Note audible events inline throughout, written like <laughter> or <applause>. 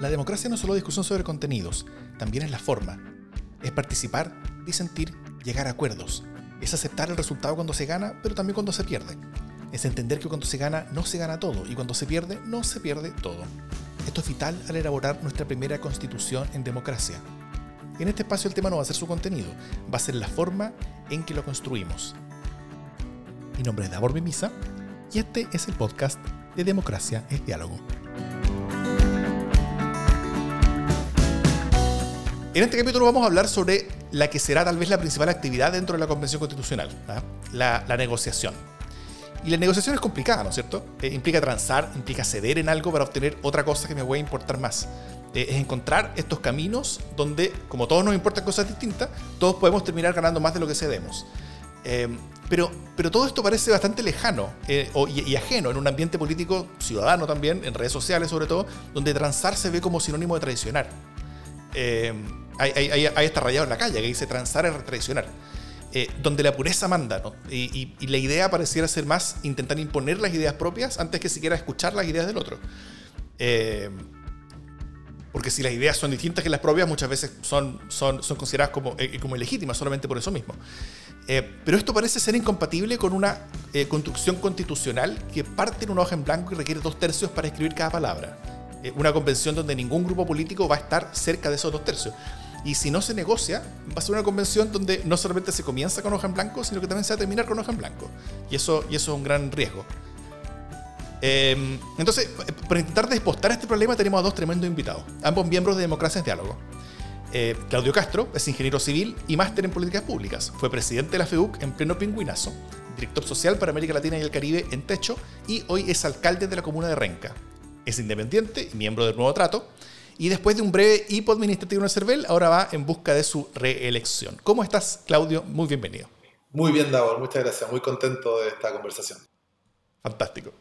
La democracia no es solo discusión sobre contenidos, también es la forma. Es participar, disentir, llegar a acuerdos. Es aceptar el resultado cuando se gana, pero también cuando se pierde. Es entender que cuando se gana no se gana todo y cuando se pierde no se pierde todo. Esto es vital al elaborar nuestra primera constitución en democracia. En este espacio el tema no va a ser su contenido, va a ser la forma en que lo construimos. Mi nombre es Davor Mimisa y este es el podcast de Democracia es Diálogo. En este capítulo vamos a hablar sobre la que será tal vez la principal actividad dentro de la Convención Constitucional, ¿ah? la, negociación. Y la negociación es complicada, ¿no es cierto? Eh, implica transar, implica ceder en algo para obtener otra cosa que me voy a importar más. Eh, es encontrar estos caminos donde, como todos nos importan cosas distintas, todos podemos terminar ganando más de lo que cedemos. Eh, pero, pero todo esto parece bastante lejano y, y, ajeno en un ambiente político ciudadano también, en redes sociales sobre todo, donde transar se ve como sinónimo de traicionar eh, hay, hay, hay, rayado en la calle que dice transar es traicionar. Eh, donde la pureza manda, y, la idea pareciera ser más intentar imponer las ideas propias antes que siquiera escuchar las ideas del otro. Eh, porque si las ideas son distintas que las propias, muchas veces son, son, son consideradas como, como ilegítimas solamente por eso mismo. pero esto parece ser incompatible con una construcción constitucional que parte en una hoja en blanco y requiere dos tercios para escribir cada palabra. Eh, una convención donde ningún grupo político va a estar cerca de esos dos tercios. Y si no se negocia, va a ser una convención donde no solamente se comienza con hoja en blanco, sino que también se va a terminar con hoja en blanco. Y eso, y eso es un gran riesgo. Em, entonces, para intentar despostar este problema, tenemos a dos tremendos invitados, ambos miembros de Democracia en Diálogo. Eh, Claudio Castro es ingeniero civil y máster en políticas públicas. Fue presidente de la FEUC en pleno pingüinazo, director social para América Latina y el Caribe en Techo y hoy es alcalde de la comuna de Renca es independiente y miembro del nuevo trato. Y después de un breve hipo administrativo en el CERVEL, ahora va en busca de su reelección. ¿Cómo estás, Claudio? Muy bienvenido. Muy bien, Davor. Muchas gracias. Muy contento de esta conversación. Fantástico.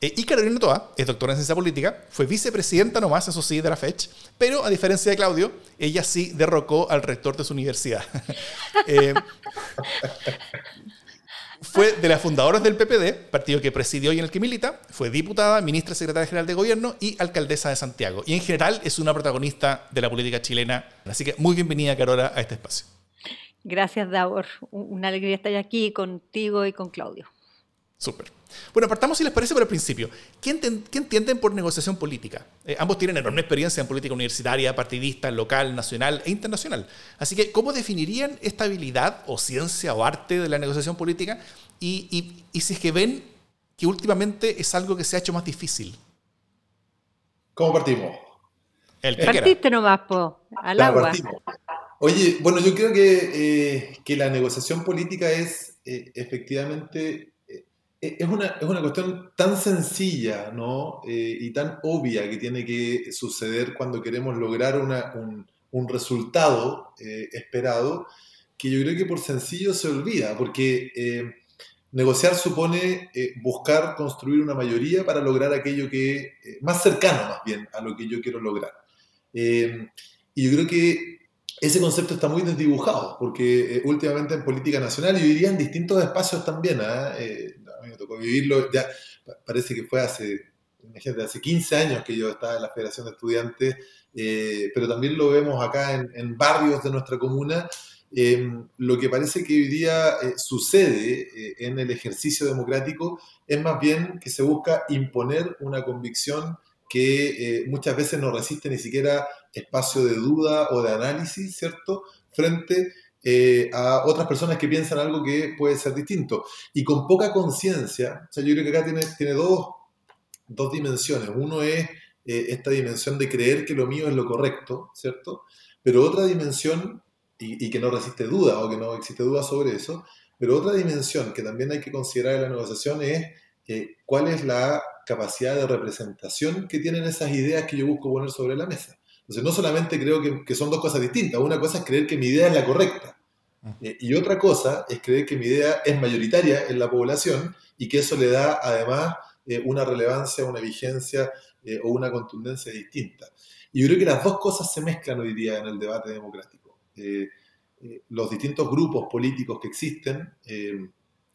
Eh, y Carolina Toa es doctora en ciencia política, fue vicepresidenta nomás, eso sí, de la FECH, pero a diferencia de Claudio, ella sí derrocó al rector de su universidad. <laughs> eh, fue de las fundadoras del PPD, partido que presidió y en el que milita. Fue diputada, ministra secretaria general de gobierno y alcaldesa de Santiago. Y en general es una protagonista de la política chilena. Así que muy bienvenida, Carola, a este espacio. Gracias, Davor. Una alegría estar aquí contigo y con Claudio. Súper. Bueno, partamos si les parece por el principio. ¿Qué, entienden por negociación política? Eh, ambos tienen enorme experiencia en política universitaria, partidista, local, nacional e internacional. Así que, ¿cómo definirían esta habilidad o ciencia o arte de la negociación política? Y, si es que ven que últimamente es algo que se ha hecho más difícil. ¿Cómo partimos? El Partiste nomás, po, al agua. Oye, bueno, yo creo que, eh, la negociación política es eh, efectivamente es una, es una cuestión tan sencilla ¿no? Eh, y tan obvia que tiene que suceder cuando queremos lograr una, un, un, resultado eh, esperado, que yo creo que por sencillo se olvida, porque negociar supone buscar construir una mayoría para lograr aquello que, más cercano más bien a lo que yo quiero lograr. y yo creo que ese concepto está muy desdibujado, porque últimamente en política nacional, yo diría en distintos espacios también, ¿ah? Vivirlo, ya parece que fue hace, imagínate, hace 15 años que yo estaba en la Federación de Estudiantes, eh, pero también lo vemos acá en, barrios de nuestra comuna. Em, lo que parece que hoy día eh, sucede eh, en el ejercicio democrático es más bien que se busca imponer una convicción que muchas veces no resiste ni siquiera espacio de duda o de análisis, ¿cierto? Frente eh, a otras personas que piensan algo que puede ser distinto. Y con poca conciencia, o sea, yo creo que acá tiene, tiene dos, dos dimensiones. Uno es eh, esta dimensión de creer que lo mío es lo correcto, ¿cierto? Pero otra dimensión, y, que no resiste duda o que no existe duda sobre eso, pero otra dimensión que también hay que considerar en la negociación es eh, cuál es la capacidad de representación que tienen esas ideas que yo busco poner sobre la mesa. Entonces, no solamente creo que, que, son dos cosas distintas. Una cosa es creer que mi idea es la correcta. Eh, y otra cosa es creer que mi idea es mayoritaria en la población y que eso le da además eh, una relevancia, una vigencia eh, o una contundencia distinta. Y yo creo que las dos cosas se mezclan hoy día en el debate democrático. los distintos grupos políticos que existen, yo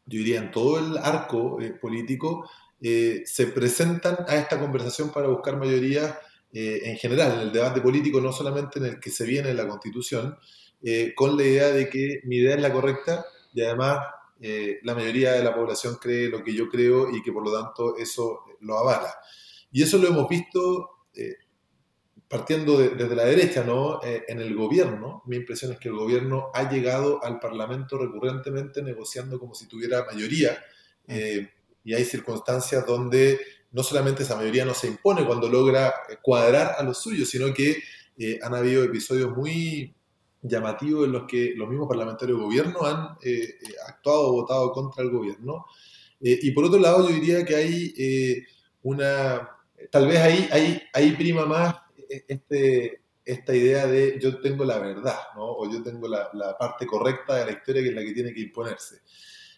diría en todo el arco político, se presentan a esta conversación para buscar mayoría en general, en el debate político, no solamente en el que se viene en la Constitución, con la idea de que mi idea es la correcta y además la mayoría de la población cree lo que yo creo y que por lo tanto eso lo avala. Y eso lo hemos visto partiendo desde la derecha, ¿no? Eh, en el gobierno, mi impresión es que el gobierno ha llegado al Parlamento recurrentemente negociando como si tuviera mayoría, mm. eh, y hay circunstancias donde no solamente esa mayoría no se impone cuando logra cuadrar a los suyos, sino que eh, han habido episodios muy llamativos en los que los mismos parlamentarios del gobierno han actuado o votado contra el gobierno. y por otro lado, yo diría que hay una, tal vez ahí, ahí, ahí prima más este, esta idea de yo tengo la verdad, ¿no? o yo tengo la, parte correcta de la historia que es la que tiene que imponerse.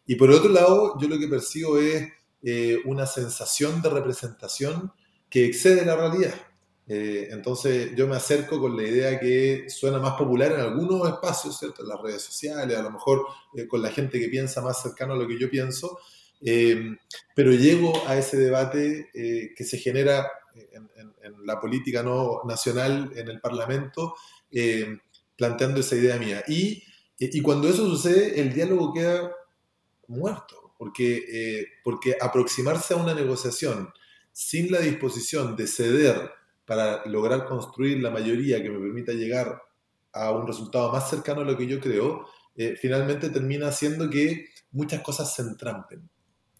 Y por otro lado, yo lo que percibo es eh, una sensación de representación que excede la realidad. Eh, entonces yo me acerco con la idea que suena más popular en algunos espacios, ¿cierto? En las redes sociales, a lo mejor eh, con la gente que piensa más cercano a lo que yo pienso, pero llego a ese debate que se genera en, la política no nacional, en el Parlamento, eh, planteando esa idea mía. Y, y, cuando eso sucede, el diálogo queda muerto, porque, eh, porque aproximarse a una negociación sin la disposición de ceder para lograr construir la mayoría que me permita llegar a un resultado más cercano a lo que yo creo, eh, finalmente termina haciendo que muchas cosas se entrampen.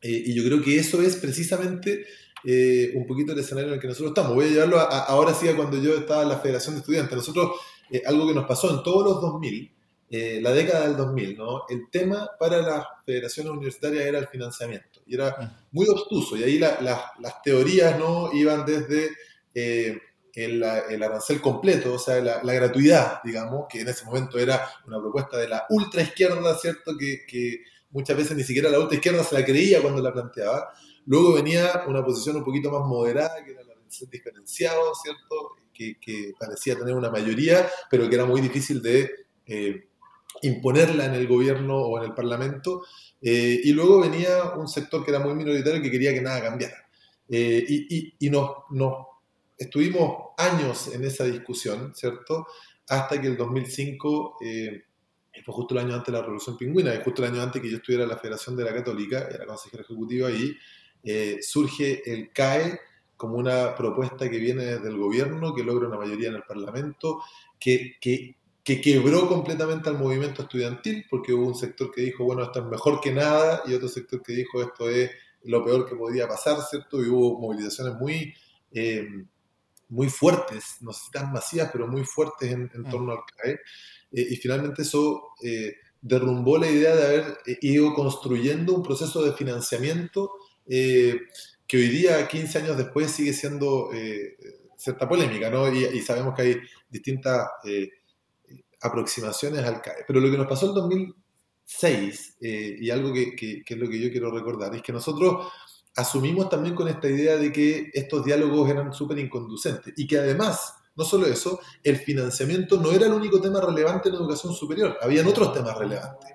y yo creo que eso es precisamente eh, un poquito el escenario en el que nosotros estamos. Voy a llevarlo ahora sí a cuando yo estaba en la Federación de Estudiantes. Nosotros, eh, algo que nos pasó en todos los 2000, eh, la década del 2000, ¿no? el tema para las federaciones universitarias era el financiamiento. Y era ah. muy obtuso. Y ahí las teorías ¿no? iban desde el, arancel completo, o sea, la, gratuidad, digamos, que en ese momento era una propuesta de la ultra izquierda, ¿cierto? Que, que muchas veces ni siquiera la ultra izquierda se la creía cuando la planteaba Luego venía una posición un poquito más moderada, que era la del diferenciado, ¿cierto? Que, parecía tener una mayoría, pero que era muy difícil de eh, imponerla en el gobierno o en el parlamento. Eh, y luego venía un sector que era muy minoritario que quería que nada cambiara. Eh, y, y, nos, estuvimos años en esa discusión, ¿cierto? Hasta que el 2005 fue justo el año antes de la Revolución Pingüina, y justo el año antes que yo estuviera en la Federación de la Católica, era consejero ejecutivo ahí, eh, surge el CAE como una propuesta que viene desde el gobierno, que logra una mayoría en el Parlamento, que, que, que, quebró completamente al movimiento estudiantil, porque hubo un sector que dijo, bueno, esto es mejor que nada, y otro sector que dijo, esto es lo peor que podía pasar, ¿cierto? Y hubo movilizaciones muy, eh, muy fuertes, no sé si tan masivas, pero muy fuertes en, mm. torno al CAE. Eh, y finalmente eso derrumbó la idea de haber ido construyendo un proceso de financiamiento eh, que hoy día, 15 años después, sigue siendo eh, cierta polémica, ¿no? Y, sabemos que hay distintas eh, aproximaciones al CAE. Pero lo que nos pasó en 2006, y algo que, que, es lo que yo quiero recordar, es que nosotros asumimos también con esta idea de que estos diálogos eran súper inconducentes y que además, no solo eso, el financiamiento no era el único tema relevante en educación superior, habían otros temas relevantes.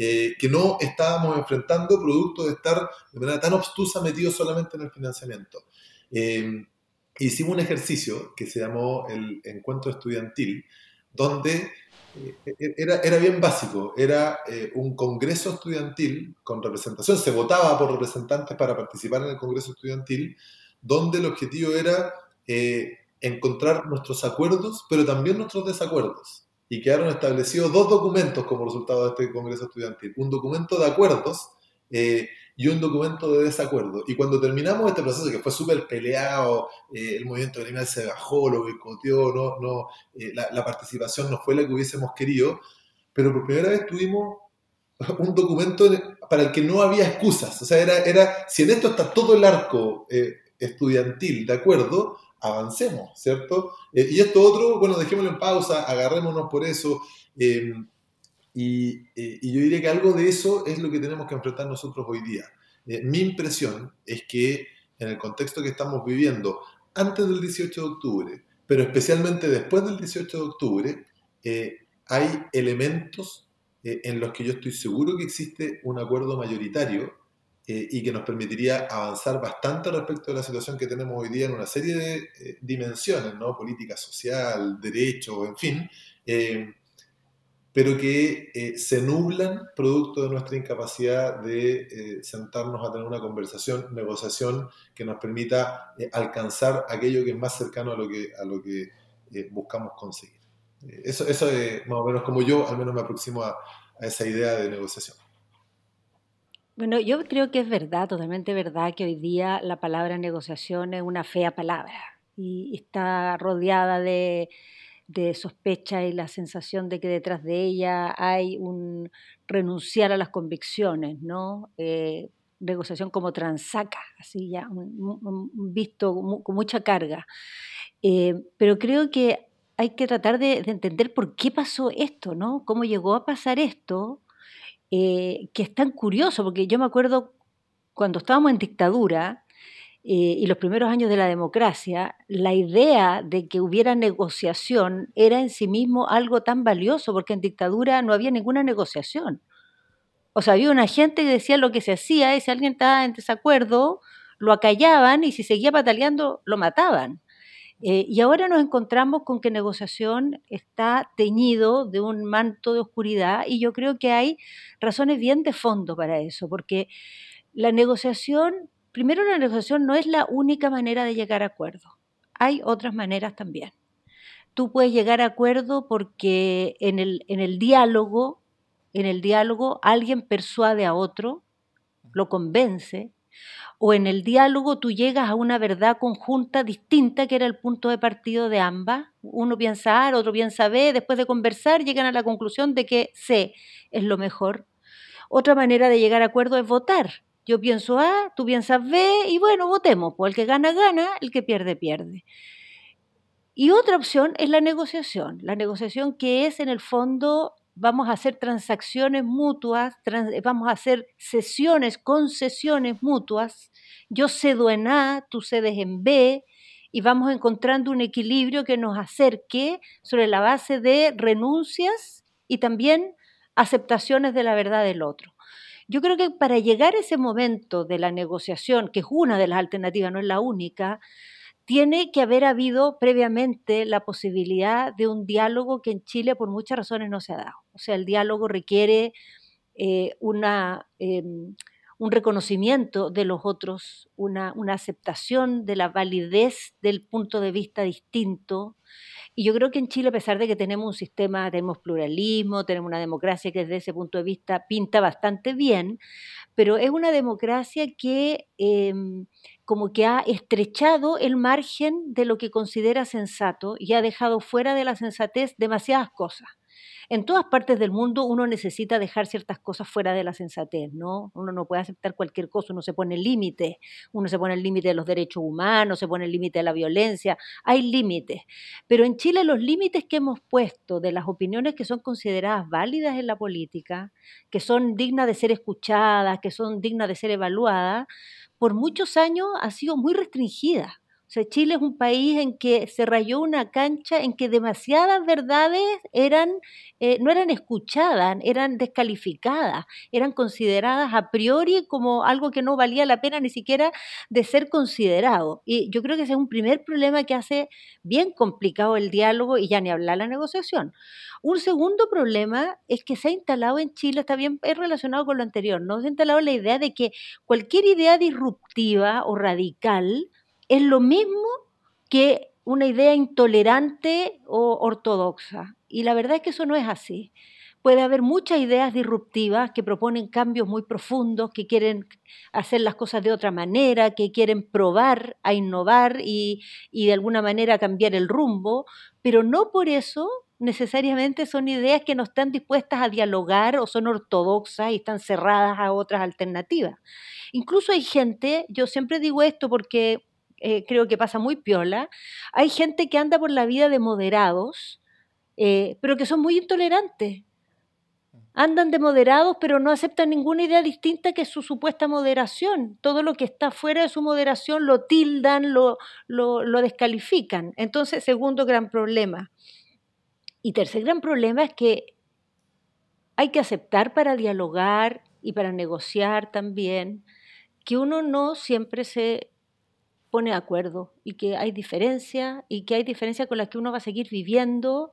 Eh, que no estábamos enfrentando producto de estar de manera tan obstusa metidos solamente en el financiamiento. Eh, hicimos un ejercicio que se llamó el encuentro estudiantil, donde era, era, bien básico, era un congreso estudiantil con representación, se votaba por representantes para participar en el congreso estudiantil, donde el objetivo era encontrar nuestros acuerdos, pero también nuestros desacuerdos y quedaron establecidos dos documentos como resultado de este Congreso Estudiantil. Un documento de acuerdos eh, y un documento de desacuerdo. Y cuando terminamos este proceso, que fue súper peleado, eh, el movimiento criminal se bajó, lo boicoteó, no, no, eh, la, participación no fue la que hubiésemos querido, pero por primera vez tuvimos <laughs> un documento para el que no había excusas. O sea, era, era si en esto está todo el arco estudiantil de acuerdo, avancemos, ¿cierto? Eh, y esto otro, bueno, dejémoslo en pausa, agarrémonos por eso. Y, eh, y, yo diría que algo de eso es lo que tenemos que enfrentar nosotros hoy día. Eh, mi impresión es que en el contexto que estamos viviendo, antes del 18 de octubre, pero especialmente después del 18 de octubre, hay elementos en los que yo estoy seguro que existe un acuerdo mayoritario eh, y que nos permitiría avanzar bastante respecto a la situación que tenemos hoy día en una serie de eh, dimensiones, ¿no? Política social, derecho, en fin, pero que se nublan producto de nuestra incapacidad de sentarnos a tener una conversación, negociación que nos permita alcanzar aquello que es más cercano a lo que, a lo que buscamos conseguir. Eso, eso es más o menos como yo, al menos me aproximo a, esa idea de negociación. Bueno, yo creo que es verdad, totalmente verdad, que hoy día la palabra negociación es una fea palabra y está rodeada de, sospecha y la sensación de que detrás de ella hay un renunciar a las convicciones, ¿no? Eh, negociación como transaca, así ya, visto con mucha carga. Eh, pero creo que hay que tratar de, entender por qué pasó esto, ¿no? Cómo llegó a pasar esto, eh, que es tan curioso, porque yo me acuerdo cuando estábamos en dictadura eh, y los primeros años de la democracia, la idea de que hubiera negociación era en sí mismo algo tan valioso, porque en dictadura no había ninguna negociación. O sea, había una gente que decía lo que se hacía y si alguien estaba en desacuerdo, lo acallaban y si seguía pataleando, lo mataban. Eh, y ahora nos encontramos con que negociación está teñido de un manto de oscuridad y yo creo que hay razones bien de fondo para eso, porque la negociación, primero la negociación no es la única manera de llegar a acuerdo, hay otras maneras también. Tú puedes llegar a acuerdo porque en el, en el diálogo, en el diálogo alguien persuade a otro, lo convence, o en el diálogo tú llegas a una verdad conjunta distinta que era el punto de partido de ambas. Uno piensa A, otro piensa B, después de conversar llegan a la conclusión de que C es lo mejor. Otra manera de llegar a acuerdo es votar. Yo pienso A, tú piensas B y bueno, votemos. Pues el que gana, gana, el que pierde, pierde. Y otra opción es la negociación. La negociación que es en el fondo vamos a hacer transacciones mutuas, vamos a hacer sesiones, concesiones mutuas. Yo cedo en A, tú cedes en B, y vamos encontrando un equilibrio que nos acerque sobre la base de renuncias y también aceptaciones de la verdad del otro. Yo creo que para llegar a ese momento de la negociación, que es una de las alternativas, no es la única, tiene que haber habido previamente la posibilidad de un diálogo que en Chile por muchas razones no se ha dado. O sea, el diálogo requiere eh, una, em, un reconocimiento de los otros, una, aceptación de la validez del punto de vista distinto. Y yo creo que en Chile, a pesar de que tenemos un sistema, tenemos pluralismo, tenemos una democracia que desde ese punto de vista pinta bastante bien, pero es una democracia que em, como que ha estrechado el margen de lo que considera sensato y ha dejado fuera de la sensatez demasiadas cosas. En todas partes del mundo uno necesita dejar ciertas cosas fuera de la sensatez, ¿no? Uno no puede aceptar cualquier cosa, uno se pone límites, uno se pone el límite de los derechos humanos, se pone el límite de la violencia, hay límites. Pero en Chile los límites que hemos puesto de las opiniones que son consideradas válidas en la política, que son dignas de ser escuchadas, que son dignas de ser evaluadas, por muchos años ha sido muy restringida. O sea, Chile es un país en que se rayó una cancha en que demasiadas verdades eran, eh, no eran escuchadas, eran descalificadas, eran consideradas a priori como algo que no valía la pena ni siquiera de ser considerado. Y yo creo que ese es un primer problema que hace bien complicado el diálogo y ya ni hablar la negociación. Un segundo problema es que se ha instalado en Chile, está bien relacionado con lo anterior, ¿no? Se ha instalado la idea de que cualquier idea disruptiva o radical, es lo mismo que una idea intolerante o ortodoxa. Y la verdad es que eso no es así. Puede haber muchas ideas disruptivas que proponen cambios muy profundos, que quieren hacer las cosas de otra manera, que quieren probar a innovar y, y de alguna manera cambiar el rumbo, pero no por eso necesariamente son ideas que no están dispuestas a dialogar o son ortodoxas y están cerradas a otras alternativas. Incluso hay gente, yo siempre digo esto porque eh, creo que pasa muy piola, hay gente que anda por la vida de moderados, eh, pero que son muy intolerantes. Andan de moderados, pero no aceptan ninguna idea distinta que su supuesta moderación. Todo lo que está fuera de su moderación lo tildan, lo, lo, lo descalifican. Entonces, segundo gran problema. Y tercer gran problema es que hay que aceptar para dialogar y para negociar también que uno no siempre se pone acuerdo y que hay diferencia y que hay diferencia con las que uno va a seguir viviendo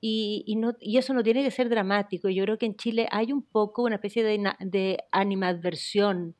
y, y eso no tiene que ser dramático. Yo creo que en Chile hay un poco una especie de, de animadversión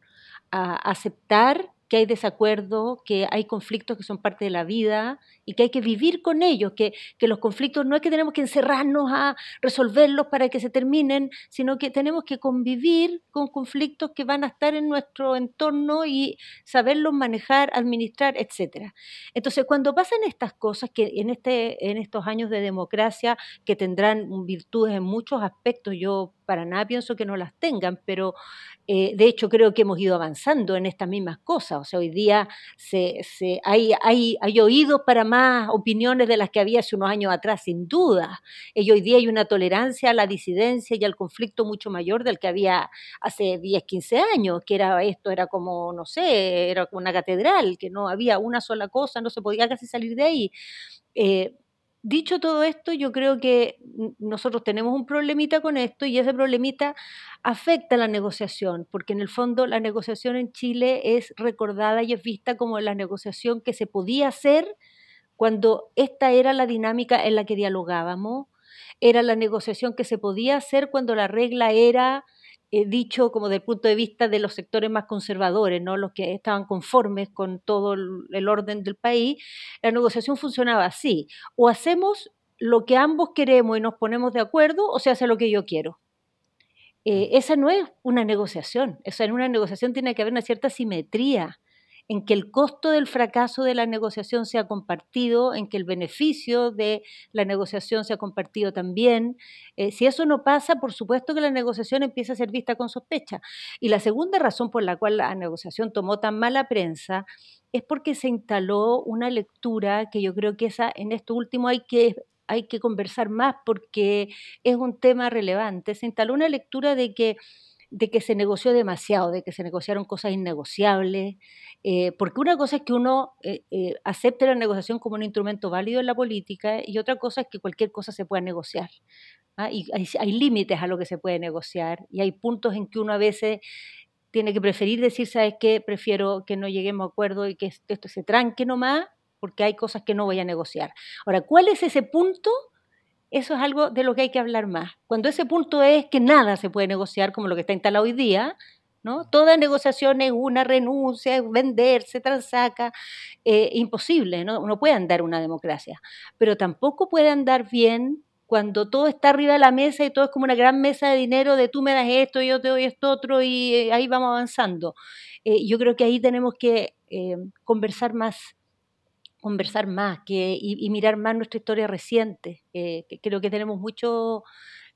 a aceptar que hay desacuerdo, que hay conflictos que son parte de la vida y que hay que vivir con ellos, que, que, los conflictos no es que tenemos que encerrarnos a resolverlos para que se terminen, sino que tenemos que convivir con conflictos que van a estar en nuestro entorno y saberlos manejar, administrar, etc. Entonces, cuando pasan estas cosas, que en, este, en estos años de democracia, que tendrán virtudes en muchos aspectos, yo para nada pienso que no las tengan, pero eh, de hecho creo que hemos ido avanzando en estas mismas cosas. O sea, hoy día se, hay, hay, hay oídos para más opiniones de las que había hace unos años atrás, sin duda. Y hoy día hay una tolerancia a la disidencia y al conflicto mucho mayor del que había hace 10, 15 años, que era esto, era como, no sé, era como una catedral, que no había una sola cosa, no se podía casi salir de ahí. Eh, Dicho todo esto, yo creo que nosotros tenemos un problemita con esto y ese problemita afecta la negociación, porque en el fondo la negociación en Chile es recordada y es vista como la negociación que se podía hacer cuando esta era la dinámica en la que dialogábamos, era la negociación que se podía hacer cuando la regla era dicho como desde el punto de vista de los sectores más conservadores, ¿no? los que estaban conformes con todo el orden del país, la negociación funcionaba así. O hacemos lo que ambos queremos y nos ponemos de acuerdo, o se hace lo que yo quiero. Eh, esa no es una negociación. Esa en una negociación tiene que haber una cierta simetría en que el costo del fracaso de la negociación sea compartido, en que el beneficio de la negociación sea compartido también. Eh, si eso no pasa, por supuesto que la negociación empieza a ser vista con sospecha. Y la segunda razón por la cual la negociación tomó tan mala prensa es porque se instaló una lectura que yo creo que en esto último hay que hay que conversar más porque es un tema relevante. Se instaló una lectura de que de que se negoció demasiado, de que se negociaron cosas innegociables, eh, porque una cosa es que uno eh, eh, acepte la negociación como un instrumento válido en la política y otra cosa es que cualquier cosa se pueda negociar. ¿ah? Y hay, límites a lo que se puede negociar y hay puntos en que uno a veces tiene que preferir decir, ¿sabes qué? Prefiero que no lleguemos a acuerdo y que esto se tranque nomás, porque hay cosas que no voy a negociar. Ahora, ¿cuál es ese punto? Eso es algo de lo que hay que hablar más. Cuando ese punto es que nada se puede negociar como lo que está instalado hoy día, ¿no? Toda negociación es una renuncia, es vender, se transaca, eh, imposible, ¿no? no puede andar una democracia. Pero tampoco puede andar bien cuando todo está arriba de la mesa y todo es como una gran mesa de dinero de tú me das esto, yo te doy esto otro y eh, ahí vamos avanzando. Eh, yo creo que ahí tenemos que conversar más conversar más que, y, mirar más nuestra historia reciente. que creo que tenemos mucho,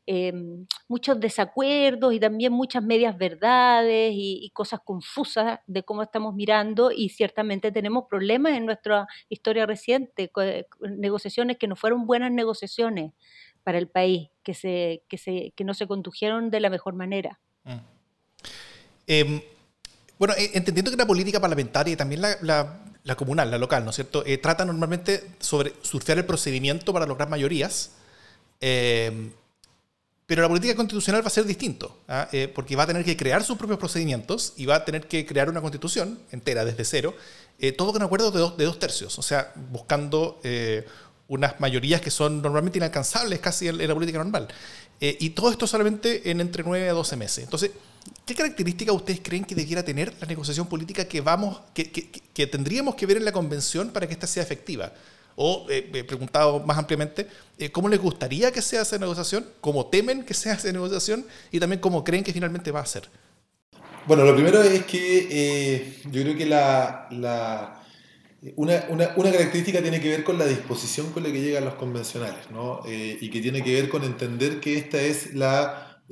em, muchos desacuerdos y también muchas medias verdades y, cosas confusas de cómo estamos mirando y ciertamente tenemos problemas en nuestra historia reciente, negociaciones que no fueron buenas negociaciones para el país, que, se, que, se, que no se condujeron de la mejor manera. Mm. Em, bueno, eh, entendiendo que la política parlamentaria y también la comunal, la local, ¿no es cierto? Eh, trata normalmente sobre surfear el procedimiento para lograr mayorías, eh, pero la política constitucional va a ser distinto, ¿ah? eh, porque va a tener que crear sus propios procedimientos y va a tener que crear una constitución entera desde cero, todo con acuerdos de dos, de dos tercios, o sea, buscando unas mayorías que son normalmente inalcanzables casi en, la política normal. y todo esto solamente en entre 9 a 12 meses. Entonces, ¿Qué características ustedes creen que debiera tener la negociación política que, vamos, que, que, tendríamos que ver en la convención para que esta sea efectiva? O, eh, eh, preguntado más ampliamente, eh, ¿cómo les gustaría que sea esa negociación? ¿Cómo temen que sea esa negociación? Y también cómo creen que finalmente va a ser. Bueno, lo primero es que yo creo que la, una, una, característica tiene que ver con la disposición con la que llegan los convencionales, ¿no? y que tiene que ver con entender que esta es la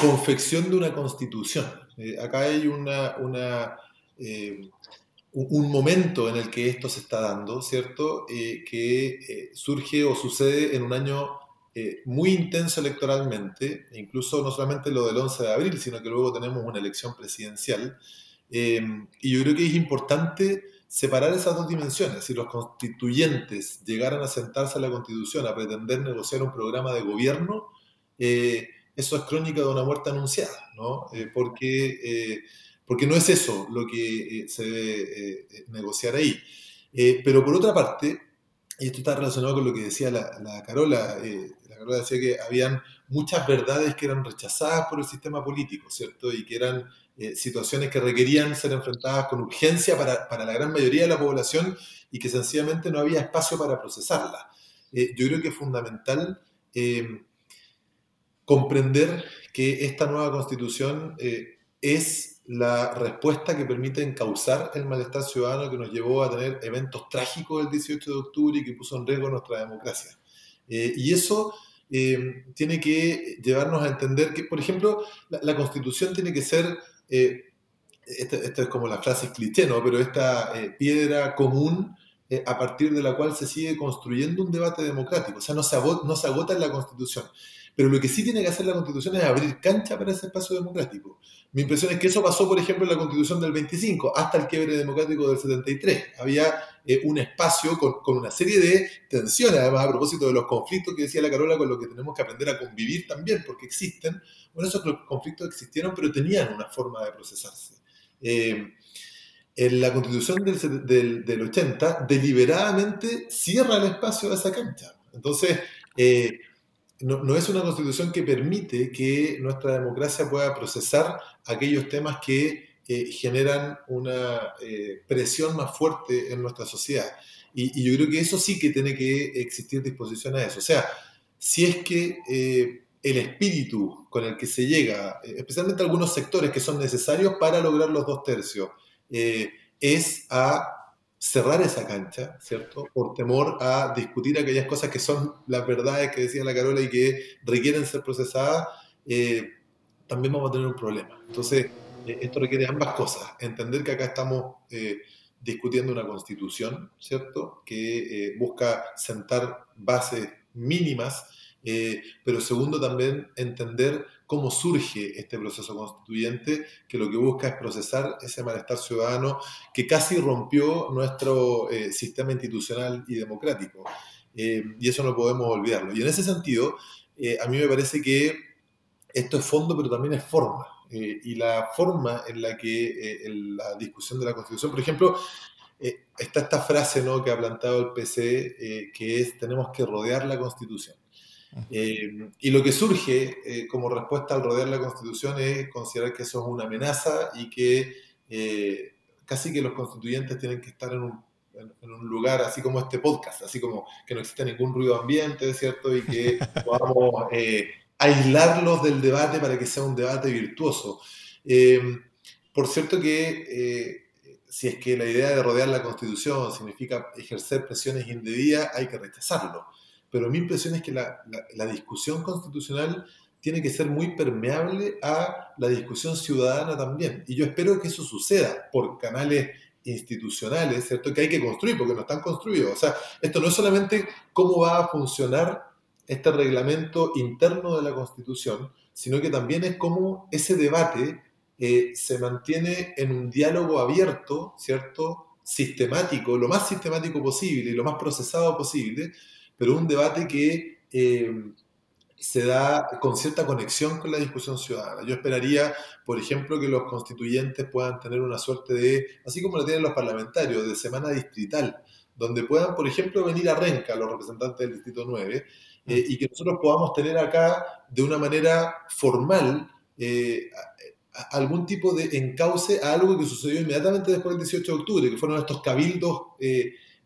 confección de una constitución. Eh, acá hay una, eh, un momento en el que esto se está dando, ¿cierto? Eh, que surge o sucede en un año muy intenso electoralmente, incluso no solamente lo del 11 de abril, sino que luego tenemos una elección presidencial. y yo creo que es importante separar esas dos dimensiones. Si los constituyentes llegaran a sentarse a la constitución a pretender negociar un programa de gobierno, eso es crónica de una muerte anunciada, ¿no? Eh, porque, eh, porque no es eso lo que se debe negociar ahí. pero por otra parte, y esto está relacionado con lo que decía la, la Carola, la Carola decía que habían muchas verdades que eran rechazadas por el sistema político, ¿cierto? Y que eran eh, situaciones que requerían ser enfrentadas con urgencia para, para, la gran mayoría de la población y que sencillamente no había espacio para procesarlas. Eh, yo creo que es fundamental eh, comprender que esta nueva constitución es la respuesta que permite encauzar el malestar ciudadano que nos llevó a tener eventos trágicos el 18 de octubre y que puso en riesgo nuestra democracia. y eso tiene que llevarnos a entender que, por ejemplo, la, constitución tiene que ser eh, esta, es como la frase cliché, ¿no? Pero esta eh, piedra común eh, a partir de la cual se sigue construyendo un debate democrático. O sea, no se, no se agota en la Constitución. Pero lo que sí tiene que hacer la Constitución es abrir cancha para ese espacio democrático. Mi impresión es que eso pasó, por ejemplo, en la Constitución del 25, hasta el quiebre democrático del 73. Había un espacio con, una serie de tensiones, además a propósito de los conflictos que decía la Carola, con los que tenemos que aprender a convivir también, porque existen, bueno, esos conflictos existieron, pero tenían una forma de procesarse. Eh, la constitución del, del, 80, deliberadamente cierra el espacio a esa cancha. Entonces, eh, no, es una constitución que permite que nuestra democracia pueda procesar aquellos temas que eh, generan una presión más fuerte en nuestra sociedad. Y, yo creo que eso sí que tiene que existir disposición a eso. O sea, si es que el espíritu con el que se llega, eh, especialmente algunos sectores que son necesarios para lograr los dos tercios, eh, es a cerrar esa cancha, ¿cierto? Por temor a discutir aquellas cosas que son las verdades que decía la Carola y que requieren ser procesadas, eh, también vamos a tener un problema. Entonces, esto requiere ambas cosas. Entender que acá estamos discutiendo una constitución, ¿cierto? Que busca sentar bases mínimas eh, pero segundo también entender cómo surge este proceso constituyente, que lo que busca es procesar ese malestar ciudadano que casi rompió nuestro eh, sistema institucional y democrático. Eh, y eso no podemos olvidarlo. Y en ese sentido, a mí me parece que esto es fondo, pero también es forma. y la forma en la que la discusión de la Constitución, por ejemplo, está esta frase ¿no? que ha plantado el PC, que es tenemos que rodear la Constitución. Eh, y lo que surge eh, como respuesta al rodear la Constitución es considerar que eso es una amenaza y que eh, casi que los constituyentes tienen que estar en un, en, un, lugar así como este podcast, así como que no existe ningún ruido ambiente, ¿cierto? Y que <laughs> podamos aislarlos del debate para que sea un debate virtuoso. por cierto que si es que la idea de rodear la Constitución significa ejercer presiones indebidas, hay que rechazarlo pero mi impresión es que la, la, discusión constitucional tiene que ser muy permeable a la discusión ciudadana también. Y yo espero que eso suceda por canales institucionales, ¿cierto? Que hay que construir porque no están construidos. O sea, esto no es solamente cómo va a funcionar este reglamento interno de la Constitución, sino que también es cómo ese debate eh, se mantiene en un diálogo abierto, ¿cierto? Sistemático, lo más sistemático posible y lo más procesado posible, pero un debate que eh, se da con cierta conexión con la discusión ciudadana. Yo esperaría, por ejemplo, que los constituyentes puedan tener una suerte de, así como lo tienen los parlamentarios, de semana distrital, donde puedan, por ejemplo, venir a Renca los representantes del Distrito 9 eh, y que nosotros podamos tener acá de una manera formal eh, algún tipo de encauce a algo que sucedió inmediatamente después del 18 de octubre, que fueron estos cabildos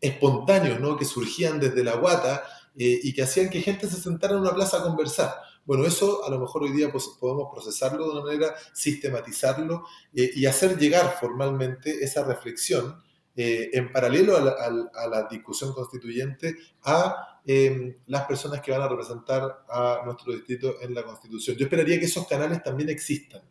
espontáneos, ¿no? Que surgían desde la guata eh, y que hacían que gente se sentara en una plaza a conversar. Bueno, eso a lo mejor hoy día podemos procesarlo de una manera, sistematizarlo eh, y hacer llegar formalmente esa reflexión eh, en paralelo a la, discusión constituyente a em, las personas que van a representar a nuestro distrito en la Constitución. Yo esperaría que esos canales también existan.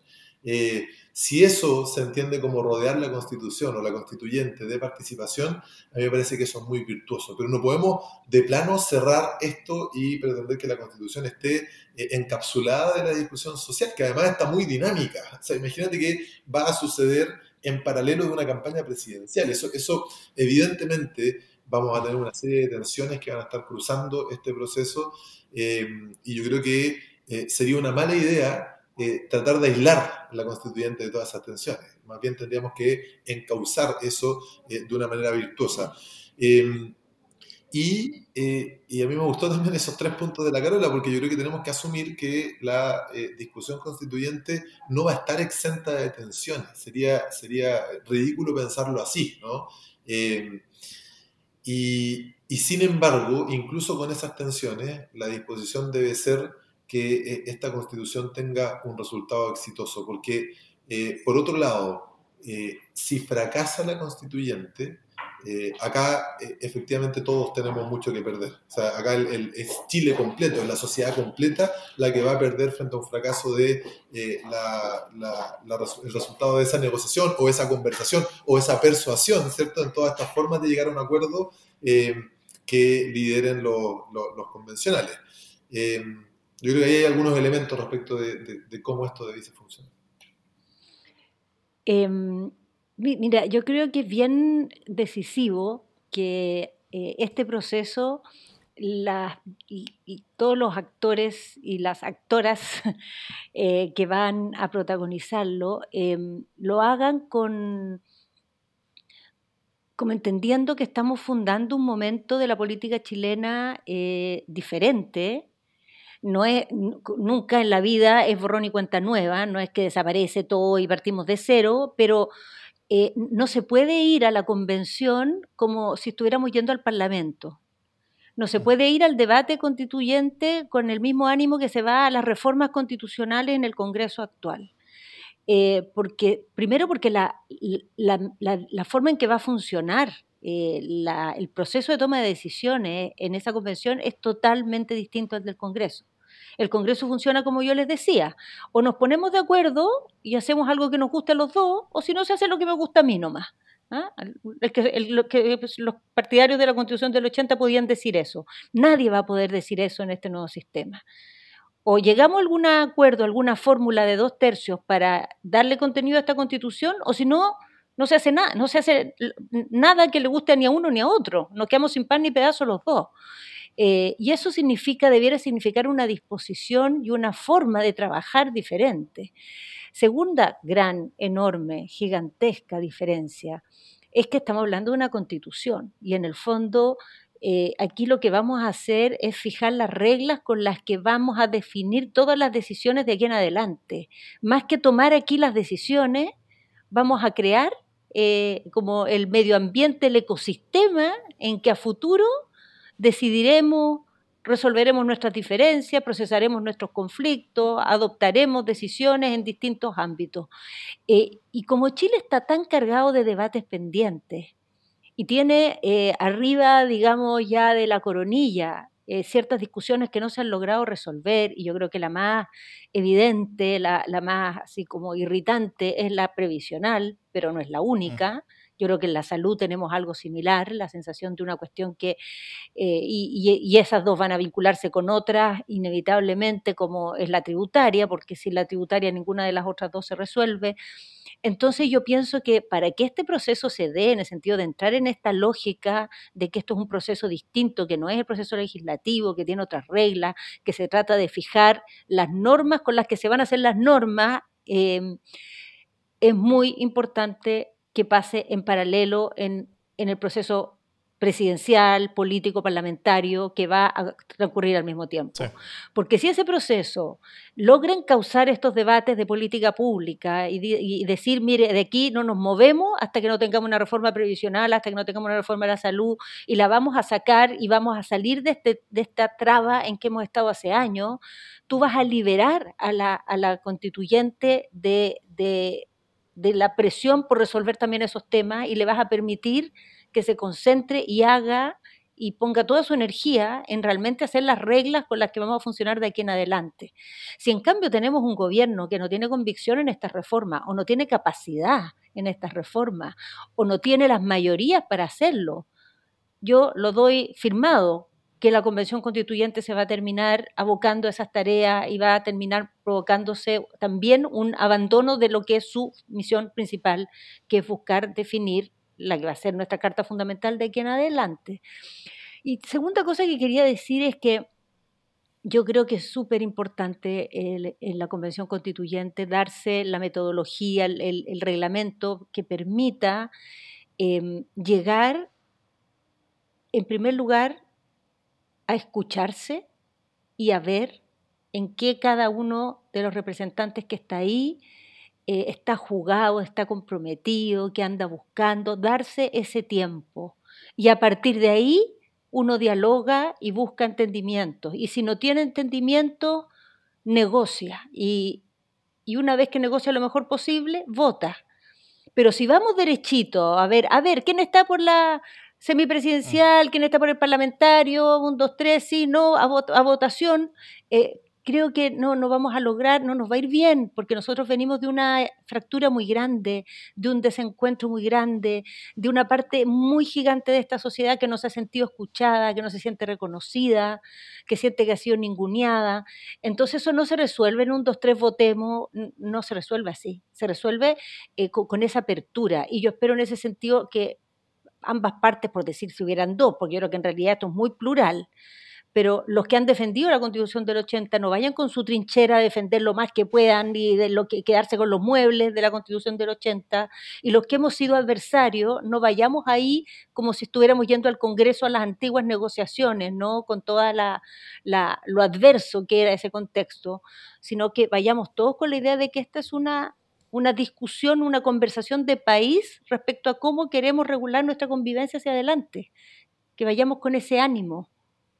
Si eso se entiende como rodear la constitución o la constituyente de participación, a mí me parece que eso es muy virtuoso. Pero no podemos de plano cerrar esto y pretender que la constitución esté eh, encapsulada de la discusión social, que además está muy dinámica. Imagínate que va a suceder en paralelo de una campaña presidencial. Eso, eso evidentemente vamos a tener una serie de tensiones que van a estar cruzando este proceso eh, y yo creo que sería una mala idea eh, tratar de aislar la constituyente de todas esas tensiones. Más bien tendríamos que encauzar eso eh, de una manera virtuosa. Em, y, eh, y, a mí me gustó <laughs> también esos tres puntos de la Carola, porque yo creo que tenemos que asumir que la discusión constituyente no va a estar exenta de tensiones. Sería, sería ridículo pensarlo así, ¿no? Em, y, y, sin embargo, incluso con esas tensiones, la disposición debe ser que eh, esta constitución tenga un resultado exitoso, porque eh, por otro lado, eh, si fracasa la constituyente, acá efectivamente todos tenemos mucho que perder. O sea, acá el, es Chile completo, es la sociedad completa la que va a perder frente a un fracaso de la, el resultado de esa negociación o esa conversación o esa persuasión, ¿cierto? En todas estas formas de llegar a un acuerdo que lideren los convencionales. Yo creo que hay algunos elementos respecto de, cómo esto debe funcionar. Em, mira, yo creo que es bien decisivo que eh, este proceso y, todos los actores y las actoras <laughs> eh, que van a protagonizarlo em, lo hagan con como entendiendo que estamos fundando un momento de la política chilena eh, diferente, no es, nunca en la vida es borrón y cuenta nueva, no es que desaparece todo y partimos de cero, pero eh, no se puede ir a la convención como si estuviéramos yendo al Parlamento. No se puede ir al debate constituyente con el mismo ánimo que se va a las reformas constitucionales en el Congreso actual. Eh, porque, primero porque la, la, forma en que va a funcionar eh, el proceso de toma de decisiones en esa convención es totalmente distinto al del Congreso. El Congreso funciona como yo les decía, o nos ponemos de acuerdo y hacemos algo que nos guste a los dos, o si no se hace lo que me gusta a mí nomás. ¿ah? que, pues, los partidarios de la Constitución del 80 podían decir eso. Nadie va a poder decir eso en este nuevo sistema. O llegamos a algún acuerdo, alguna fórmula de dos tercios para darle contenido a esta Constitución, o si no, no se hace nada, no se hace nada que le guste ni a uno ni a otro. Nos quedamos sin pan ni pedazo los dos. Eh, y eso significa, debiera significar una disposición y una forma de trabajar diferente. Segunda gran, enorme, gigantesca diferencia es que estamos hablando de una constitución y en el fondo eh, aquí lo que vamos a hacer es fijar las reglas con las que vamos a definir todas las decisiones de aquí en adelante. Más que tomar aquí las decisiones, vamos a crear eh, como el medio ambiente, el ecosistema en que a futuro decidiremos, resolveremos nuestras diferencias, procesaremos nuestros conflictos, adoptaremos decisiones en distintos ámbitos. Eh, y como Chile está tan cargado de debates pendientes y tiene eh, arriba, digamos, ya de la coronilla eh, ciertas discusiones que no se han logrado resolver, y yo creo que la más evidente, la, la, más así como irritante es la previsional, pero no es la única. Yo creo que en la salud tenemos algo similar, la sensación de una cuestión que, eh, y, esas dos van a vincularse con otras inevitablemente, como es la tributaria, porque sin la tributaria ninguna de las otras dos se resuelve. Entonces yo pienso que para que este proceso se dé, en el sentido de entrar en esta lógica de que esto es un proceso distinto, que no es el proceso legislativo, que tiene otras reglas, que se trata de fijar las normas con las que se van a hacer las normas, eh, es muy importante que pase en paralelo en, el proceso presidencial, político, parlamentario, que va a transcurrir al mismo tiempo. Porque si ese proceso logra causar estos debates de política pública y, decir, mire, de aquí no nos movemos hasta que no tengamos una reforma previsional, hasta que no tengamos una reforma de la salud, y la vamos a sacar y vamos a salir de, este, de esta traba en que hemos estado hace años, tú vas a liberar a la, a la constituyente de, de de la presión por resolver también esos temas y le vas a permitir que se concentre y haga y ponga toda su energía en realmente hacer las reglas con las que vamos a funcionar de aquí en adelante. Si en cambio tenemos un gobierno que no tiene convicción en estas reformas o no tiene capacidad en estas reformas o no tiene las mayorías para hacerlo, yo lo doy firmado que la convención constituyente se va a terminar abocando a esas tareas y va a terminar provocándose también un abandono de lo que es su misión principal, que es buscar definir la que va a ser nuestra carta fundamental de aquí en adelante. Y segunda cosa que quería decir es que yo creo que es súper importante en la Convención Constituyente darse la metodología, el, reglamento que permita em, llegar, en primer lugar, a escucharse y a ver en qué cada uno de los representantes que está ahí eh, está jugado, está comprometido, que anda buscando, darse ese tiempo. Y a partir de ahí uno dialoga y busca entendimientos. Y si no tiene entendimiento, negocia. Y, y una vez que negocia lo mejor posible, vota. Pero si vamos derechito, a ver, a ver, ¿quién está por la semipresidencial? ¿Quién está por el parlamentario? Un, dos, tres, sí, no, a, a votación. Eh, creo que no, no vamos a lograr, no nos va a ir bien, porque nosotros venimos de una fractura muy grande, de un desencuentro muy grande, de una parte muy gigante de esta sociedad que no se ha sentido escuchada, que no se siente reconocida, que siente que ha sido ninguneada. Entonces eso no se resuelve en un dos, tres votemos, no se resuelve así, se resuelve eh, con, esa apertura. Y yo espero en ese sentido que ambas partes, por decir si hubieran dos, porque yo creo que en realidad esto es muy plural, pero los que han defendido la constitución del 80 no vayan con su trinchera a defender lo más que puedan y de lo que, quedarse con los muebles de la constitución del 80 y los que hemos sido adversarios no vayamos ahí como si estuviéramos yendo al Congreso a las antiguas negociaciones, no con toda la, lo adverso que era ese contexto, sino que vayamos todos con la idea de que esta es una una discusión, una conversación de país respecto a cómo queremos regular nuestra convivencia hacia adelante, que vayamos con ese ánimo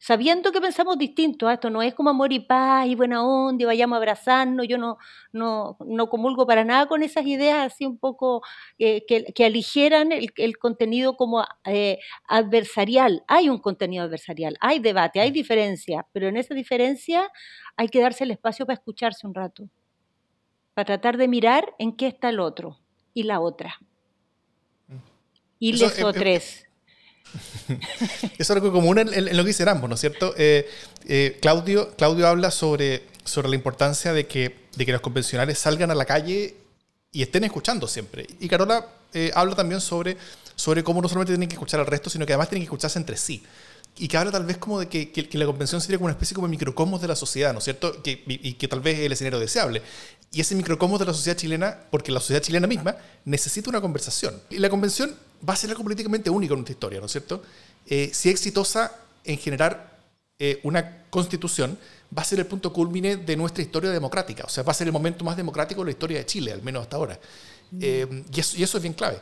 sabiendo que pensamos distinto, ¿ah? esto no es como amor y paz y buena onda y vayamos a abrazarnos, yo no, no, no comulgo para nada con esas ideas así un poco eh, que, que, aligeran el, el contenido como eh, adversarial. Hay un contenido adversarial, hay debate, hay diferencia, pero en esa diferencia hay que darse el espacio para escucharse un rato, para tratar de mirar en qué está el otro y la otra. Mm. Y los eh, otros. Es algo común en, lo que dicen ambos, ¿no es cierto? Eh, eh, Claudio, Claudio habla sobre, sobre la importancia de que, de que los convencionales salgan a la calle y estén escuchando siempre. Y Carola eh, habla también sobre, sobre cómo no solamente tienen que escuchar al resto, sino que además tienen que escucharse entre sí. Y que habla tal vez como de que, que, la convención sería como una especie como de microcosmos de la sociedad, ¿no es cierto? Que, y, que tal vez es el escenario deseable. Y ese microcosmos de la sociedad chilena, porque la sociedad chilena misma necesita una conversación. Y la convención va a ser algo políticamente único en nuestra historia, ¿no es cierto? Eh, si exitosa en generar eh, una constitución, va a ser el punto culmine de nuestra historia democrática. O sea, va a ser el momento más democrático de la historia de Chile, al menos hasta ahora. Mm. Eh, y, eso, y, eso, es bien clave.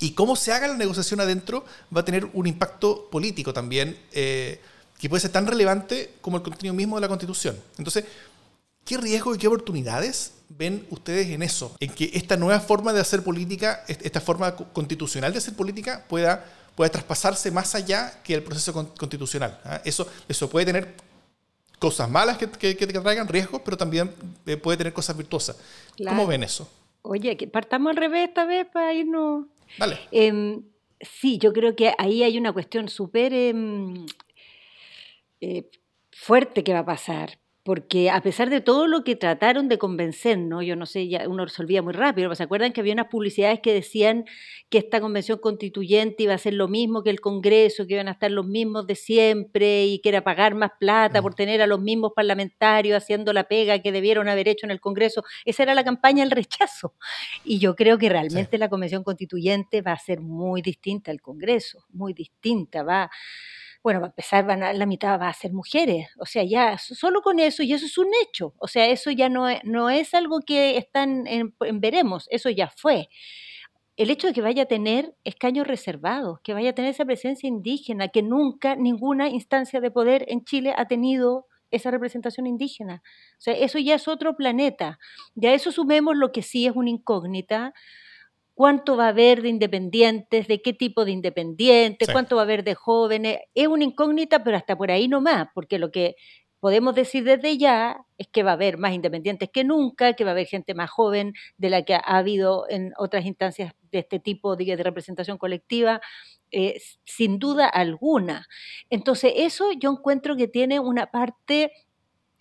Y cómo se haga la negociación adentro va a tener un impacto político también, que puede ser tan relevante como el contenido mismo de la constitución. Entonces, ¿qué riesgos y qué oportunidades ven ustedes en eso? En que esta nueva forma de hacer política, esta forma constitucional de hacer política, pueda, pueda traspasarse más allá que el proceso constitucional. ¿ah? Eso, eso puede tener cosas malas que, que, traigan riesgos, pero también eh, puede tener cosas virtuosas. ¿Cómo ven eso? Oye, que partamos al revés esta vez para irnos. Em, sí, yo creo que ahí hay una cuestión súper em, eh, fuerte que va a pasar, porque a pesar de todo lo que trataron de convencer, ¿no? yo no sé, ya uno resolvía muy rápido, pero ¿se acuerdan que había unas publicidades que decían que esta convención constituyente iba a ser lo mismo que el Congreso, que iban a estar los mismos de siempre y que era pagar más plata por tener a los mismos parlamentarios haciendo la pega que debieron haber hecho en el Congreso? Esa era la campaña del rechazo. Y yo creo que realmente la convención constituyente va a ser muy distinta al Congreso, muy distinta, va bueno, va a empezar, van a, la mitad va a ser mujeres, o sea, ya solo con eso, y eso es un hecho, o sea, eso ya no es, no es algo que están en, veremos, eso ya fue. El hecho de que vaya a tener escaños reservados, que vaya a tener esa presencia indígena, que nunca ninguna instancia de poder en Chile ha tenido esa representación indígena. O sea, eso ya es otro planeta. Ya eso sumemos lo que sí es una incógnita, cuánto va a haber de independientes, de qué tipo de independientes, cuánto va a haber de jóvenes. Es una incógnita, pero hasta por ahí no más, porque lo que podemos decir desde ya es que va a haber más independientes que nunca, que va a haber gente más joven de la que ha habido en otras instancias de este tipo de, representación colectiva, eh, sin duda alguna. Entonces, eso yo encuentro que tiene una parte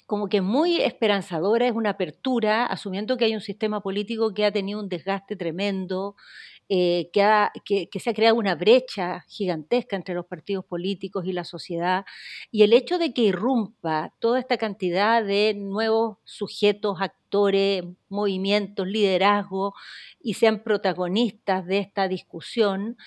como que muy esperanzadora, es una apertura, asumiendo que hay un sistema político que ha tenido un desgaste tremendo, eh, que, que, se ha creado una brecha gigantesca entre los partidos políticos y la sociedad, y el hecho de que irrumpa toda esta cantidad de nuevos sujetos, actores, movimientos, liderazgos, y sean protagonistas de esta discusión,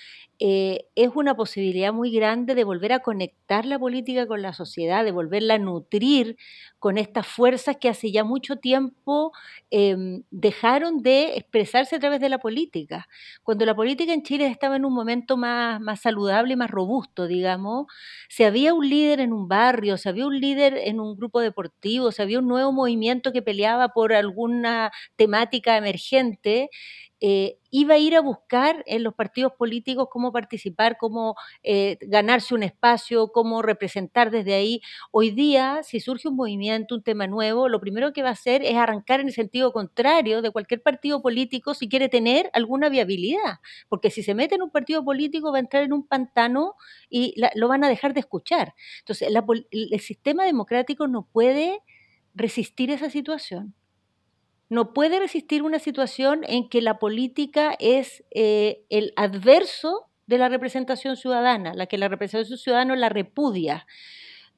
eh, es una posibilidad muy grande de volver a conectar la política con la sociedad, de volverla a nutrir con estas fuerzas que hace ya mucho tiempo em, dejaron de expresarse a través de la política. Cuando la política en Chile estaba en un momento más, más saludable y más robusto, digamos, si había un líder en un barrio, si había un líder en un grupo deportivo, si había un nuevo movimiento que peleaba por alguna temática emergente, eh, iba a ir a buscar en los partidos políticos cómo participar, cómo eh, ganarse un espacio, cómo representar desde ahí. Hoy día, si surge un movimiento, un tema nuevo, lo primero que va a hacer es arrancar en el sentido contrario de cualquier partido político si quiere tener alguna viabilidad, porque si se mete en un partido político va a entrar en un pantano y lo van a dejar de escuchar. Entonces, el sistema democrático no puede resistir esa situación no puede resistir una situación en que la política es eh, el adverso de la representación ciudadana, la que la representación ciudadana la repudia.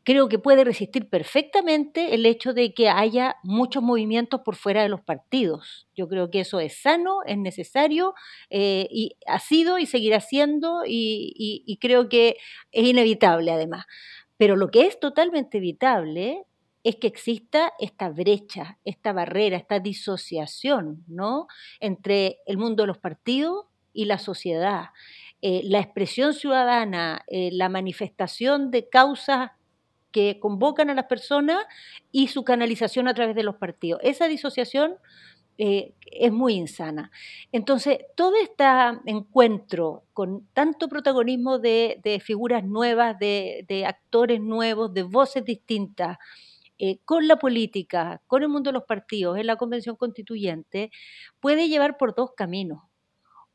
Creo que puede resistir perfectamente el hecho de que haya muchos movimientos por fuera de los partidos. Yo creo que eso es sano, es necesario eh, y ha sido y seguirá siendo y creo que es inevitable además. Pero lo que es totalmente evitable es que exista esta brecha, esta barrera, esta disociación ¿no? entre el mundo de los partidos y la sociedad. Eh, la expresión ciudadana, eh, la manifestación de causas que convocan a las personas y su canalización a través de los partidos. Esa disociación eh, es muy insana. Entonces, todo este encuentro con tanto protagonismo de, figuras nuevas, de actores nuevos, de voces distintas, eh, con la política, con el mundo de los partidos, en la convención constituyente, puede llevar por dos caminos.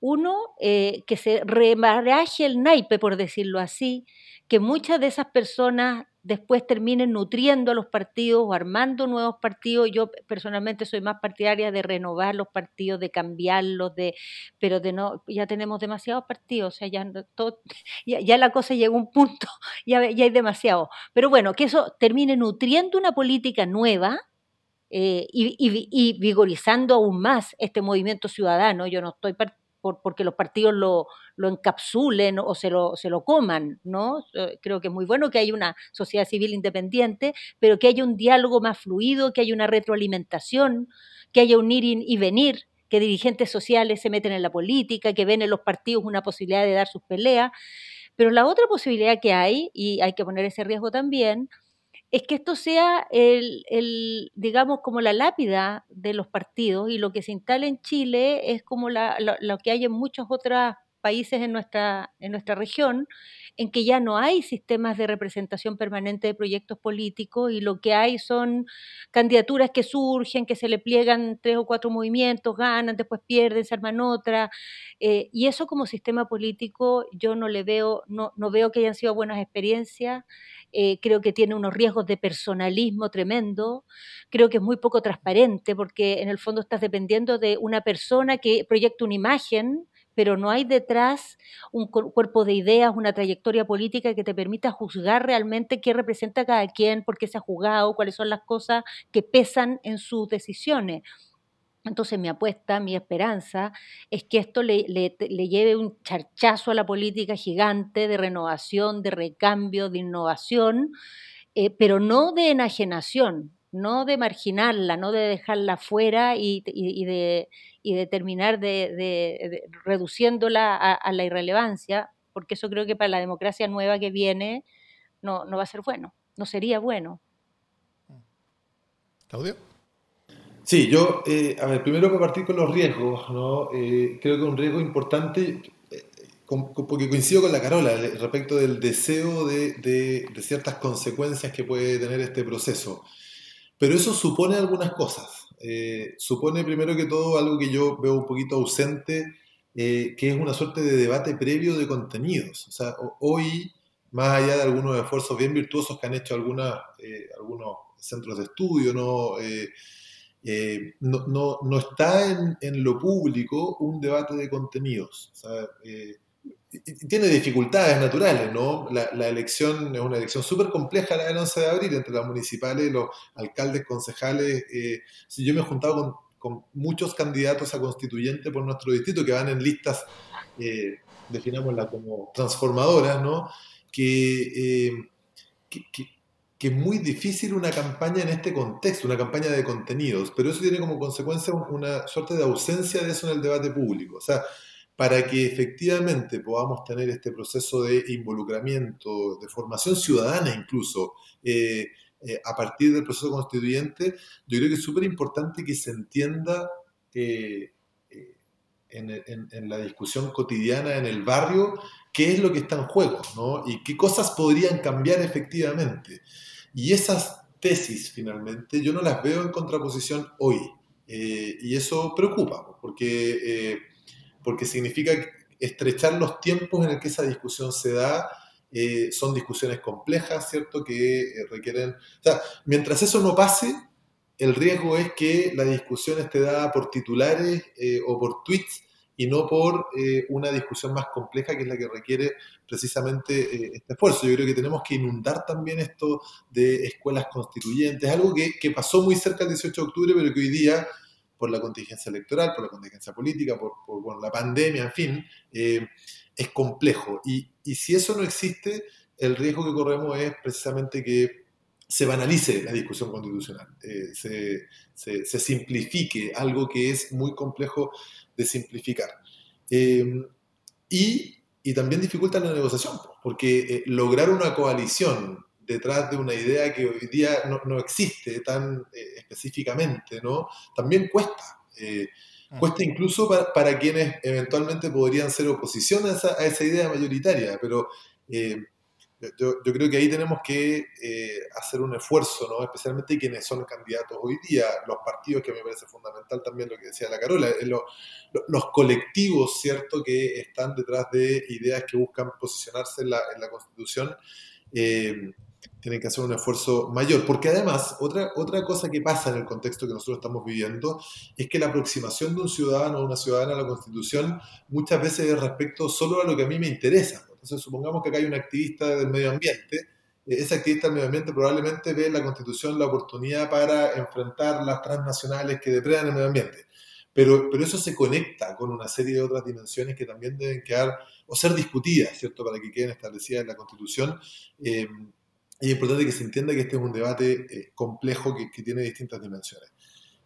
Uno, eh, que se remaraje el naipe, por decirlo así, que muchas de esas personas después terminen nutriendo a los partidos o armando nuevos partidos. Yo personalmente soy más partidaria de renovar los partidos, de cambiarlos, de, pero de no, ya tenemos demasiados partidos, o sea, ya, <laughs> la cosa llega a un punto, <laughs> ya, ya hay demasiado. Pero bueno, que eso termine nutriendo una política nueva, eh, y, y, vigorizando aún más este movimiento ciudadano. Yo no estoy porque los partidos lo, lo encapsulen o se lo, se lo coman, ¿no? Eh, creo que es muy bueno que haya una sociedad civil independiente, pero que haya un diálogo más fluido, que haya una retroalimentación, que haya un ir y venir, que dirigentes sociales se meten en la política, que ven en los partidos una posibilidad de dar sus peleas. Pero la otra posibilidad que hay, y hay que poner ese riesgo también, es que esto sea el, el, digamos, como la lápida de los partidos y lo que se instala en Chile es como la, lo, que hay en muchos otros países en nuestra, en nuestra región, en que ya no hay sistemas de representación permanente de proyectos políticos y lo que hay son candidaturas que surgen, que se le pliegan tres o cuatro movimientos, ganan, después pierden, se arman otra. Eh, y eso como sistema político yo no le veo, no, no veo que hayan sido buenas experiencias. Eh, creo que tiene unos riesgos de personalismo tremendo, creo que es muy poco transparente porque en el fondo estás dependiendo de una persona que proyecta una imagen, pero no hay detrás un cuerpo de ideas, una trayectoria política que te permita juzgar realmente qué representa cada quien, por qué se ha jugado, cuáles son las cosas que pesan en sus decisiones. Entonces mi apuesta, mi esperanza es que esto le, lleve un charchazo a la política gigante de renovación, de recambio, de innovación, eh, pero no de enajenación, no de marginarla, no de dejarla fuera y, de, terminar de, reduciéndola a, la irrelevancia, porque eso creo que para la democracia nueva que viene no, no va a ser bueno, no sería bueno. Claudio. Sí, yo, eh, a ver, primero para partir con los riesgos, ¿no? Eh, creo que un riesgo importante, eh, porque coincido con la Carola respecto del deseo de, de, ciertas consecuencias que puede tener este proceso. Pero eso supone algunas cosas. supone primero que todo algo que yo veo un poquito ausente, que es una suerte de debate previo de contenidos. O sea, hoy, más allá de algunos esfuerzos bien virtuosos que han hecho algunas, algunos centros de estudio, ¿no? eh, no, no, está en, lo público un debate de contenidos. Eh, tiene dificultades naturales, ¿no? La, la elección es una elección súper compleja la del 11 de abril entre las municipales, los alcaldes, concejales. Eh, si yo me he juntado con, con, muchos candidatos a constituyente por nuestro distrito que van en listas, definámosla como transformadoras, ¿no? Que, que, que es muy difícil una campaña en este contexto, una campaña de contenidos, pero eso tiene como consecuencia una suerte de ausencia de eso en el debate público. O sea, para que efectivamente podamos tener este proceso de involucramiento, de formación ciudadana incluso, eh, eh, a partir del proceso constituyente, yo creo que es súper importante que se entienda eh, en, en, la discusión cotidiana en el barrio qué es lo que está en juego, ¿no? Y qué cosas podrían cambiar efectivamente. Y esas tesis, finalmente, yo no las veo en contraposición hoy. Eh, y eso preocupa, porque, eh, porque significa estrechar los tiempos en el que esa discusión se da. Eh, son discusiones complejas, ¿cierto? Que requieren... O sea, mientras eso no pase, el riesgo es que la discusión esté dada por titulares o por tweets y no por eh, una discusión más compleja que es la que requiere precisamente eh, este esfuerzo. Yo creo que tenemos que inundar también esto de escuelas constituyentes, algo que, que, pasó muy cerca del 18 de octubre, pero que hoy día, por la contingencia electoral, por la contingencia política, por, la pandemia, en fin, eh, es complejo. Y, si eso no existe, el riesgo que corremos es precisamente que se banalice la discusión constitucional, se, se, se, simplifique algo que es muy complejo de simplificar. Em, y, y, también dificulta la negociación, porque eh, lograr una coalición detrás de una idea que hoy día no, no existe tan eh, específicamente, ¿no? También cuesta. Eh, ah. cuesta incluso para, para, quienes eventualmente podrían ser oposición a esa, a esa idea mayoritaria, pero yo, yo, creo que ahí tenemos que eh, hacer un esfuerzo, ¿no? especialmente quienes son candidatos hoy día, los partidos, que me parece fundamental también lo que decía la Carola, eh, lo, los colectivos, ¿cierto?, que están detrás de ideas que buscan posicionarse en la, en la Constitución, eh, tienen que hacer un esfuerzo mayor. Porque además, otra, otra cosa que pasa en el contexto que nosotros estamos viviendo es que la aproximación de un ciudadano o una ciudadana a la Constitución muchas veces es respecto solo a lo que a mí me interesa entonces, supongamos que acá hay un activista del medio ambiente. Eh, ese activista del medio ambiente probablemente ve en la Constitución la oportunidad para enfrentar las transnacionales que depredan el medio ambiente. Pero, pero eso se conecta con una serie de otras dimensiones que también deben quedar o ser discutidas, ¿cierto?, para que queden establecidas en la Constitución. Eh, es importante que se entienda que este es un debate eh, complejo que, tiene distintas dimensiones.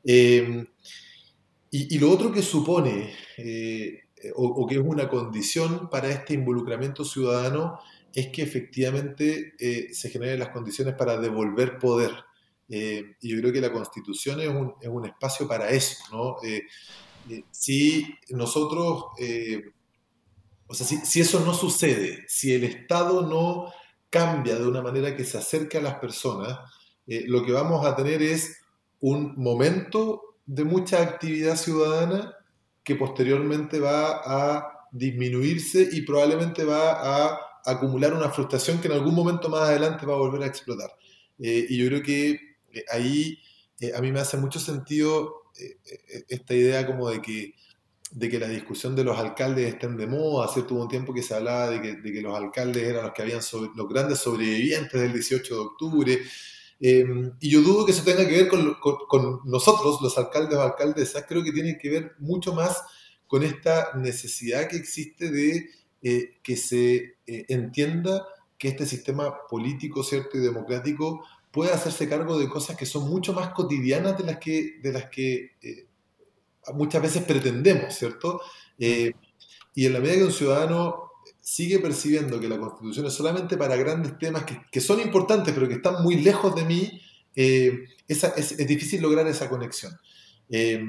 Eh, y, lo otro que supone eh, eh, o, que es una condición para este involucramiento ciudadano es que efectivamente eh, se generen las condiciones para devolver poder. Eh, y yo creo que la constitución es un, es un espacio para eso. ¿no? Si nosotros, o sea, si, si, eso no sucede, si el Estado no cambia de una manera que se acerque a las personas, lo que vamos a tener es un momento de mucha actividad ciudadana que posteriormente va a disminuirse y probablemente va a acumular una frustración que en algún momento más adelante va a volver a explotar. Eh, y yo creo que eh, ahí eh, a mí me hace mucho sentido eh, eh, esta idea como de que, de que la discusión de los alcaldes estén de moda. Hace Hubo un tiempo que se hablaba de que, de que los alcaldes eran los que habían los grandes sobrevivientes del 18 de octubre. Eh, y yo dudo que eso tenga que ver con, con, nosotros, los alcaldes o alcaldesas, creo que tiene que ver mucho más con esta necesidad que existe de eh, que se eh, entienda que este sistema político, cierto, y democrático puede hacerse cargo de cosas que son mucho más cotidianas de las que, de las que muchas veces pretendemos, ¿cierto? y en la medida que un ciudadano sigue percibiendo que la constitución es solamente para grandes temas que, que son importantes, pero que están muy lejos de mí, eh, esa, es, es, difícil lograr esa conexión. Eh,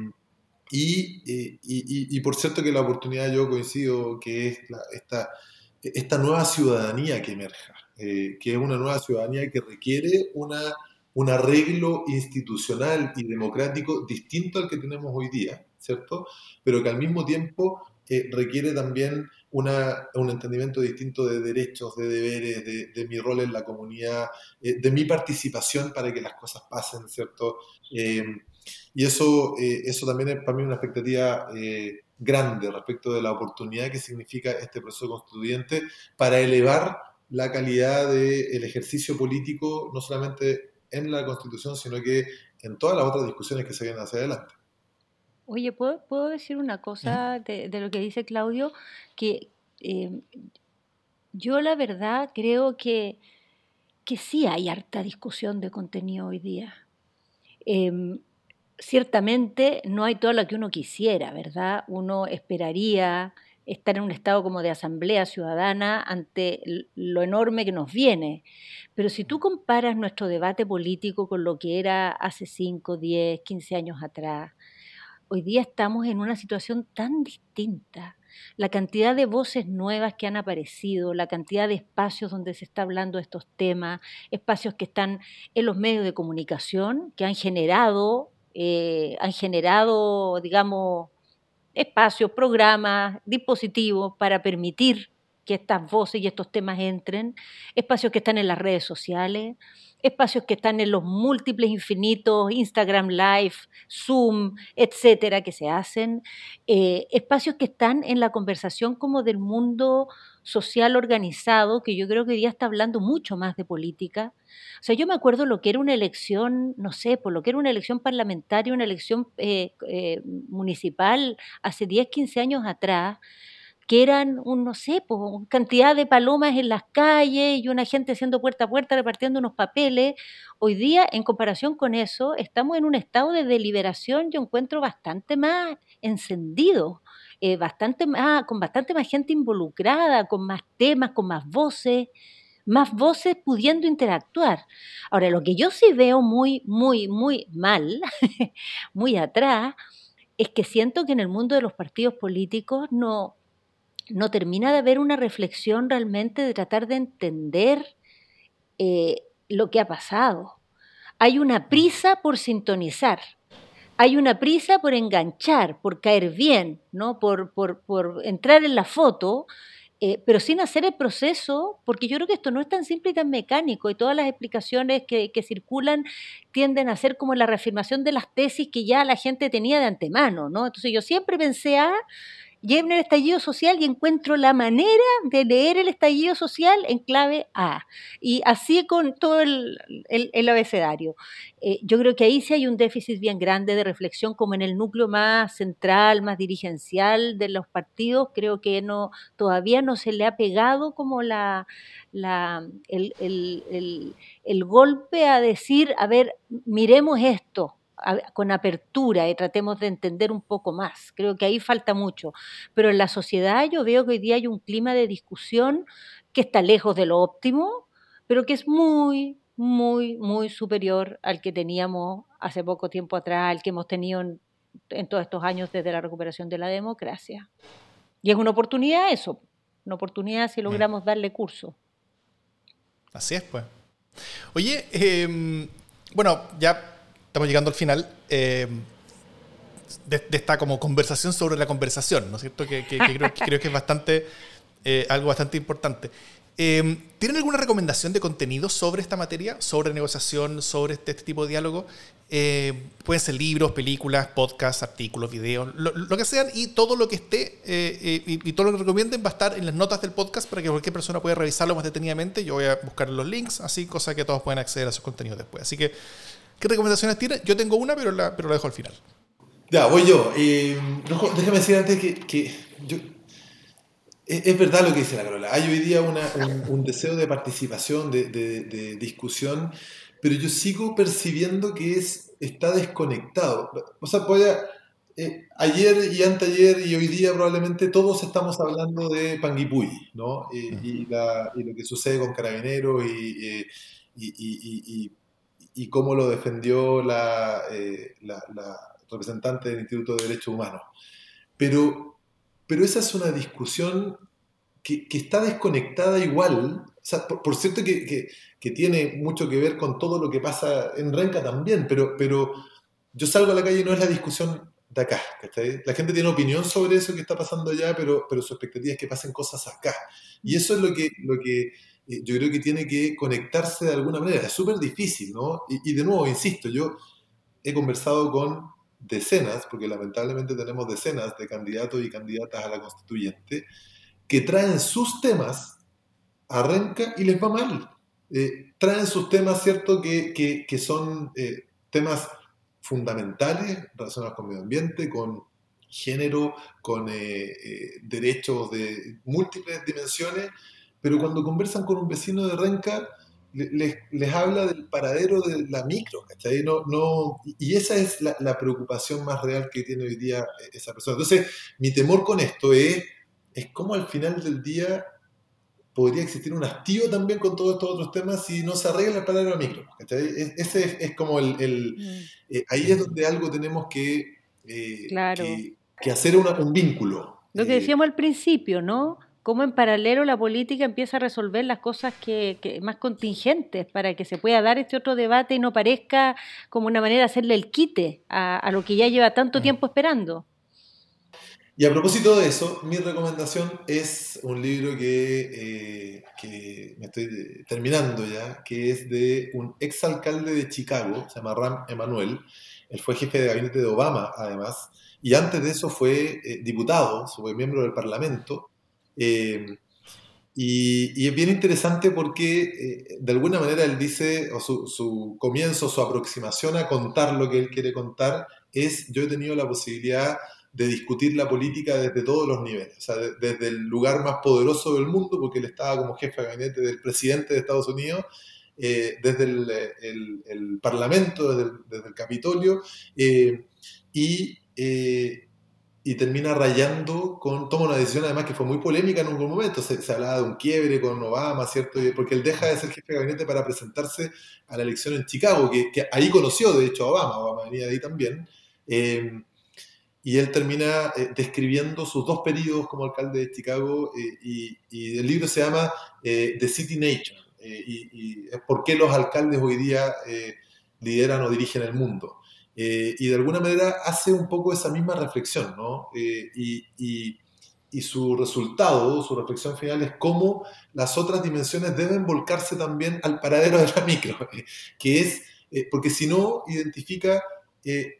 y, y, y, y, por cierto que la oportunidad yo coincido que es la, esta, esta nueva ciudadanía que emerja, eh, que es una nueva ciudadanía que requiere una, un arreglo institucional y democrático distinto al que tenemos hoy día, ¿cierto? Pero que al mismo tiempo eh, requiere también un entendimiento distinto de derechos, de deberes, de, mi rol en la comunidad, eh, de mi participación para que las cosas pasen, ¿cierto? Eh, y eso, eh, eso también es para mí una expectativa grande respecto de la oportunidad que significa este proceso constituyente para elevar la calidad del ejercicio político, no solamente en la Constitución, sino que en todas las otras discusiones que se vienen hacia adelante. Oye, ¿puedo, decir una cosa de, lo que dice Claudio? Que eh, yo la verdad creo que, que sí hay harta discusión de contenido hoy día. Em, ciertamente no hay todo lo que uno quisiera, ¿verdad? Uno esperaría estar en un estado como de asamblea ciudadana ante lo enorme que nos viene. Pero si tú comparas nuestro debate político con lo que era hace 5, 10, 15 años atrás, hoy día estamos en una situación tan distinta. La cantidad de voces nuevas que han aparecido, la cantidad de espacios donde se está hablando de estos temas, espacios que están en los medios de comunicación, que han generado, eh, han generado, digamos, espacios, programas, dispositivos para permitir que estas voces y estos temas entren, espacios que están en las redes sociales, espacios que están en los múltiples infinitos Instagram Live, Zoom, etcétera, que se hacen, eh, espacios que están en la conversación como del mundo social organizado, que yo creo que hoy día está hablando mucho más de política. O sea, yo me acuerdo lo que era una elección, no sé, por lo que era una elección parlamentaria, una elección eh, eh, municipal hace 10, 15 años atrás, que eran, un, no sé, pues, cantidad de palomas en las calles y una gente haciendo puerta a puerta repartiendo unos papeles. Hoy día, en comparación con eso, estamos en un estado de deliberación, yo encuentro bastante más encendido, eh, bastante más, con bastante más gente involucrada, con más temas, con más voces, más voces pudiendo interactuar. Ahora, lo que yo sí veo muy, muy, muy mal, <laughs> muy atrás, es que siento que en el mundo de los partidos políticos no, no termina de haber una reflexión realmente de tratar de entender eh, lo que ha pasado. Hay una prisa por sintonizar, hay una prisa por enganchar, por caer bien, ¿no? por, por, entrar en la foto, eh, pero sin hacer el proceso, porque yo creo que esto no es tan simple y tan mecánico, y todas las explicaciones que, que circulan tienden a ser como la reafirmación de las tesis que ya la gente tenía de antemano. ¿no? Entonces yo siempre pensé, ah, llevo el estallido social y encuentro la manera de leer el estallido social en clave A. Y así con todo el, abecedario. Eh, yo creo que ahí sí hay un déficit bien grande de reflexión, como en el núcleo más central, más dirigencial de los partidos. Creo que no, todavía no se le ha pegado como la, la, el, el golpe a decir, a ver, miremos esto con apertura y tratemos de entender un poco más. Creo que ahí falta mucho. Pero en la sociedad yo veo que hoy día hay un clima de discusión que está lejos de lo óptimo, pero que es muy, muy, muy superior al que teníamos hace poco tiempo atrás, al que hemos tenido en, todos estos años desde la recuperación de la democracia. Y es una oportunidad eso, una oportunidad si logramos darle curso. Así es, pues. Oye, em, bueno, ya estamos llegando al final eh, de, esta como conversación sobre la conversación, ¿no es cierto? Que, creo, que es bastante, eh, algo bastante importante. Eh, ¿Tienen alguna recomendación de contenido sobre esta materia, sobre negociación, sobre este, este tipo de diálogo? pueden ser libros, películas, podcasts, artículos, videos, lo, que sean, y todo lo que esté y, todo lo que recomienden va a estar en las notas del podcast para que cualquier persona pueda revisarlo más detenidamente. Yo voy a buscar los links, así, cosa que todos pueden acceder a sus contenidos después. Así que ¿Qué recomendaciones tiene? Yo tengo una, pero la, pero la dejo al final. Ya, voy yo. Eh, déjame decir antes que, yo, es, verdad lo que dice la Carola. Hay hoy día un, deseo de participación, de, discusión, pero yo sigo percibiendo que es, está desconectado. O sea, eh, ayer y anteayer y hoy día probablemente todos estamos hablando de Panguipulli, ¿no? Eh, y, lo que sucede con Carabineros y, y y cómo lo defendió la, eh, la, representante del Instituto de Derechos Humanos. Pero, pero esa es una discusión que, que está desconectada igual, o sea, por, cierto que, que, que, tiene mucho que ver con todo lo que pasa en Renca también, pero, pero yo salgo a la calle y no es la discusión de acá. La gente tiene opinión sobre eso que está pasando allá, pero, pero su expectativa es que pasen cosas acá. Y eso es lo que, lo que eh, yo creo que tiene que conectarse de alguna manera. Es súper difícil, ¿no? Y, de nuevo, insisto, yo he conversado con decenas, porque lamentablemente tenemos decenas de candidatos y candidatas a la constituyente, que traen sus temas, arranca y les va mal. Eh, traen sus temas, ¿cierto?, que, que, son eh, temas fundamentales relacionados con medio ambiente, con género, con derechos de múltiples dimensiones, pero cuando conversan con un vecino de Renca, les, les, habla del paradero de la micro, ¿cachai? No, no, y esa es la, la, preocupación más real que tiene hoy día esa persona. Entonces, mi temor con esto es, es cómo al final del día podría existir un hastío también con todos estos otros temas si no se arregla el paradero de la micro. ¿cachai? Ese es, es como el... el mm. eh, ahí es donde algo tenemos que, eh, claro. que, que, hacer una, un vínculo. Lo que decíamos al principio, ¿no? Cómo en paralelo la política empieza a resolver las cosas que, que, más contingentes para que se pueda dar este otro debate y no parezca como una manera de hacerle el quite a, a lo que ya lleva tanto tiempo esperando. Y a propósito de eso, mi recomendación es un libro que, eh, que me estoy terminando ya, que es de un exalcalde de Chicago, se llama Ram Emanuel. Él fue jefe de gabinete de Obama, además, y antes de eso fue eh, diputado, fue miembro del Parlamento, eh, y, y, es bien interesante porque eh, de alguna manera él dice, o su, su, comienzo, su aproximación a contar lo que él quiere contar es, yo he tenido la posibilidad de discutir la política desde todos los niveles, o sea, de, desde el lugar más poderoso del mundo, porque él estaba como jefe de gabinete del presidente de Estados Unidos, eh, desde el, el, el, Parlamento, desde el, desde el Capitolio, eh, y y termina rayando con, toma una decisión además que fue muy polémica en algún momento, se, hablaba de un quiebre con Obama, ¿cierto? Porque él deja de ser jefe de gabinete para presentarse a la elección en Chicago, que, ahí conoció de hecho a Obama, Obama venía de ahí también, eh, y él termina eh, describiendo sus dos periodos como alcalde de Chicago, eh, y, el libro se llama eh, The City Nature, y, es por qué los alcaldes hoy día lideran o dirigen el mundo. Eh, y de alguna manera hace un poco esa misma reflexión, ¿no? Eh, y, y, y, su resultado, su reflexión final es cómo las otras dimensiones deben volcarse también al paradero de la micro, <laughs> que es, eh, porque si no, identifica eh,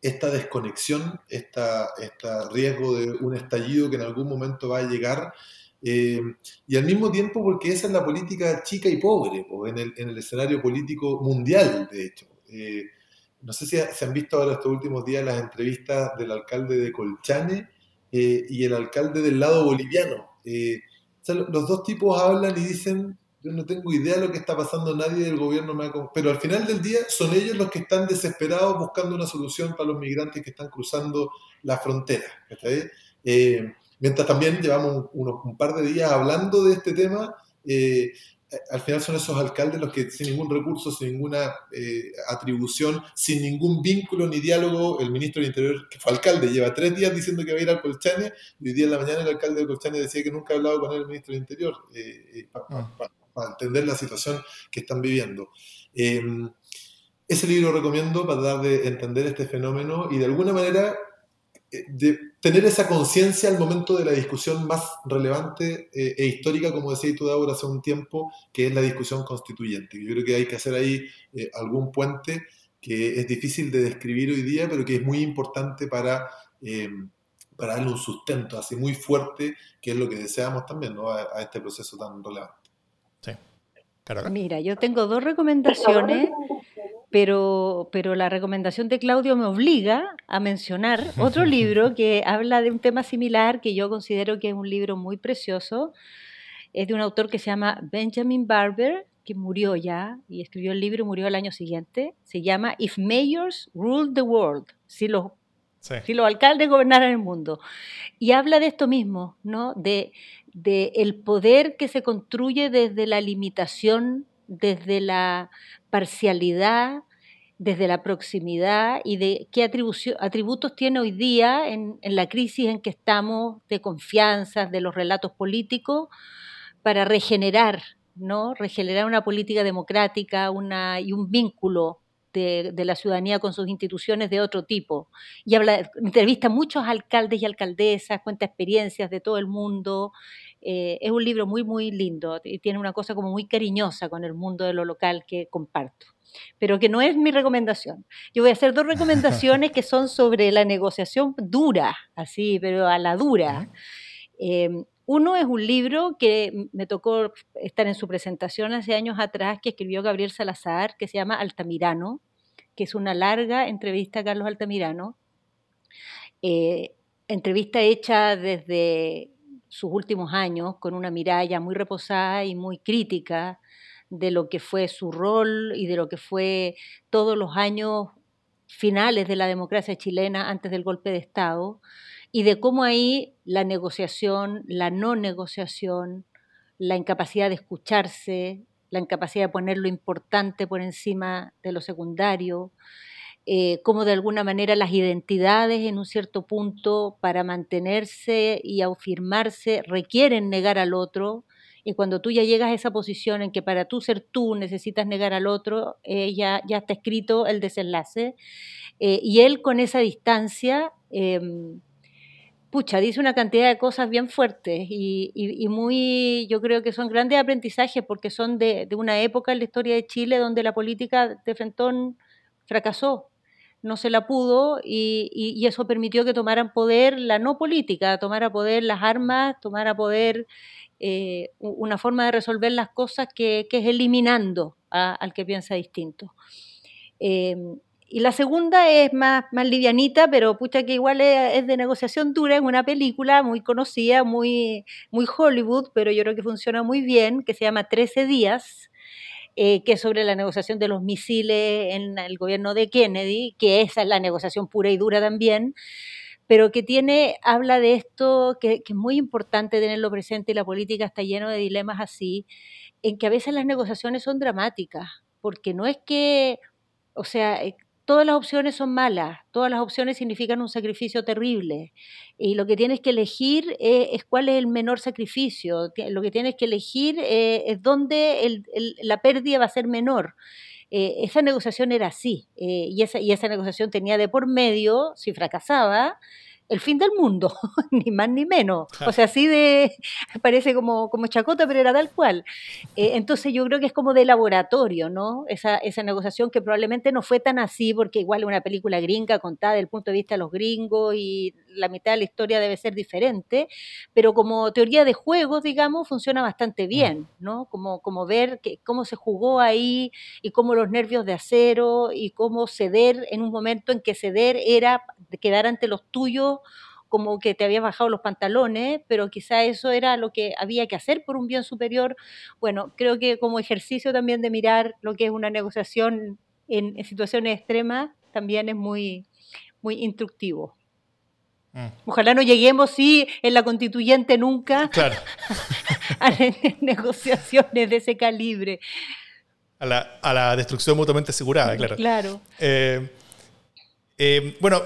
esta desconexión, este esta riesgo de un estallido que en algún momento va a llegar. y al mismo tiempo porque esa es la política chica y pobre, en el, en el escenario político mundial, de hecho. No sé si se han visto ahora estos últimos días las entrevistas del alcalde de Colchane eh, y el alcalde del lado boliviano. Eh, los dos tipos hablan y dicen, yo no tengo idea de lo que está pasando, nadie del gobierno me ha... Pero al final del día son ellos los que están desesperados buscando una solución para los migrantes que están cruzando la frontera. Eh, mientras también llevamos un, un, par de días hablando de este tema, al final son esos alcaldes los que sin ningún recurso, sin ninguna eh, atribución, sin ningún vínculo ni diálogo, el ministro del Interior, que fue alcalde, lleva tres días diciendo que va a ir al Colchane, y hoy día en la mañana el alcalde de Colchane decía que nunca ha hablado con él, el ministro del Interior, eh, eh, para pa, pa, pa, entender la situación que están viviendo. Eh, ese libro recomiendo para dar de entender este fenómeno y de alguna manera de tener esa conciencia al momento de la discusión más relevante eh, e histórica, como decía tú, Daura, hace un tiempo, que es la discusión constituyente. Yo creo que hay que hacer ahí eh, algún puente que es difícil de describir hoy día, pero que es muy importante para, eh, para darle un sustento así muy fuerte, que es lo que deseamos también ¿no? a, a este proceso tan relevante. Sí. Mira, yo tengo dos recomendaciones pero, pero la recomendación de Claudio me obliga a mencionar otro libro <laughs> que habla de un tema similar, que yo considero que es un libro muy precioso. Es de un autor que se llama Benjamin Barber, que murió ya y escribió el libro murió el año siguiente. Se llama If Mayors Rule the World, si los, sí. si los alcaldes gobernaran el mundo. Y habla de esto mismo, ¿no? de, de el poder que se construye desde la limitación desde la parcialidad, desde la proximidad y de qué atributos tiene hoy día en, la crisis en que estamos de confianza, de los relatos políticos, para regenerar, ¿no? regenerar una política democrática una, y un vínculo de, la ciudadanía con sus instituciones de otro tipo. Y habla, entrevista a muchos alcaldes y alcaldesas, cuenta experiencias de todo el mundo. Eh, es un libro muy, muy lindo y tiene una cosa como muy cariñosa con el mundo de lo local que comparto pero que no es mi recomendación. Yo voy a hacer dos <laughs> recomendaciones que son sobre la negociación dura, así, pero a la dura. Em, uno es un libro que me tocó estar en su presentación hace años atrás, que escribió Gabriel Salazar, que se llama Altamirano, que es una larga entrevista a Carlos Altamirano. Eh, entrevista hecha desde sus últimos años, con una mirada muy reposada y muy crítica de lo que fue su rol y de lo que fue todos los años finales de la democracia chilena antes del golpe de Estado y de cómo ahí la negociación, la no negociación, la incapacidad de escucharse, la incapacidad de poner lo importante por encima de lo secundario, eh, cómo de alguna manera las identidades en un cierto punto para mantenerse y afirmarse requieren negar al otro y cuando tú ya llegas a esa posición en que para tú ser tú necesitas negar al otro, eh, ya, está escrito el desenlace. Eh, y él con esa distancia, em, pucha, dice una cantidad de cosas bien fuertes y, muy, yo creo que son grandes aprendizajes porque son de, una época en la historia de Chile donde la política de Frentón fracasó no se la pudo y, y, eso permitió que tomaran poder la no política, tomara poder las armas, tomara poder eh, una forma de resolver las cosas que, es eliminando al que piensa distinto. Eh, y la segunda es más, más livianita, pero pucha que igual es, de negociación dura, es una película muy conocida, muy, muy Hollywood, pero yo creo que funciona muy bien, que se llama 13 días, eh, que sobre la negociación de los misiles en el gobierno de Kennedy, que esa es la negociación pura y dura también, pero que tiene, habla de esto, que, es muy importante tenerlo presente y la política está lleno de dilemas así, en que a veces las negociaciones son dramáticas, porque no es que, o sea, eh, todas las opciones son malas, todas las opciones significan un sacrificio terrible. Y lo que tienes que elegir es, cuál es el menor sacrificio, lo que tienes que elegir eh, es dónde la pérdida va a ser menor. Eh, esa negociación era así, eh, y, esa, y esa negociación tenía de por medio, si fracasaba, el fin del mundo, <laughs> ni más ni menos. O sea, así de, <laughs> parece como, como chacota, pero era tal cual. Eh, entonces yo creo que es como de laboratorio, ¿no? Esa, esa negociación que probablemente no fue tan así, porque igual es una película gringa contada desde el punto de vista de los gringos y la mitad de la historia debe ser diferente, pero como teoría de juegos, digamos, funciona bastante bien, ¿no? Como, como ver que, cómo se jugó ahí y cómo los nervios de acero y cómo ceder en un momento en que ceder era quedar ante los tuyos como que te habías bajado los pantalones, pero quizá eso era lo que había que hacer por un bien superior. Bueno, creo que como ejercicio también de mirar lo que es una negociación en, situaciones extremas, también es muy, muy instructivo. Mm. Ojalá no lleguemos, sí, en la constituyente nunca <laughs> claro. <laughs> a <laughs> negociaciones de ese calibre. A la, a la destrucción mutuamente asegurada, claro. Claro. Eh, eh, bueno,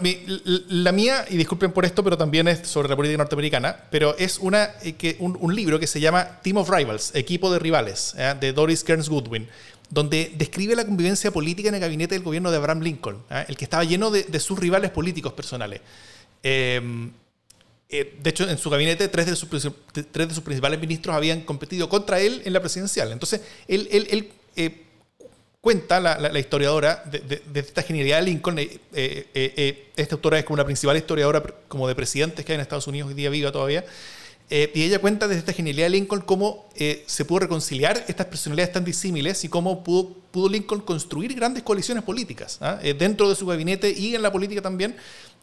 la mía, y disculpen por esto, pero también es sobre la política norteamericana, pero es una, eh, que, un, libro que se llama Team of Rivals, Equipo de Rivales, ¿eh? de Doris Kearns Goodwin, donde describe la convivencia política en el gabinete del gobierno de Abraham Lincoln, el que estaba lleno de, sus rivales políticos personales. Em, de hecho, en su gabinete, tres de, sus, tres de sus principales ministros habían competido contra él en la presidencial. Entonces, él, él, él cuenta la, historiadora de, esta genialidad de Lincoln. Eh, eh, eh, esta autora es como la principal historiadora como de presidentes que hay en Estados Unidos hoy día viva todavía. y ella cuenta desde esta genialidad de Lincoln cómo se pudo reconciliar estas personalidades tan disímiles y cómo pudo, pudo Lincoln construir grandes coaliciones políticas ¿ah? dentro de su gabinete y en la política también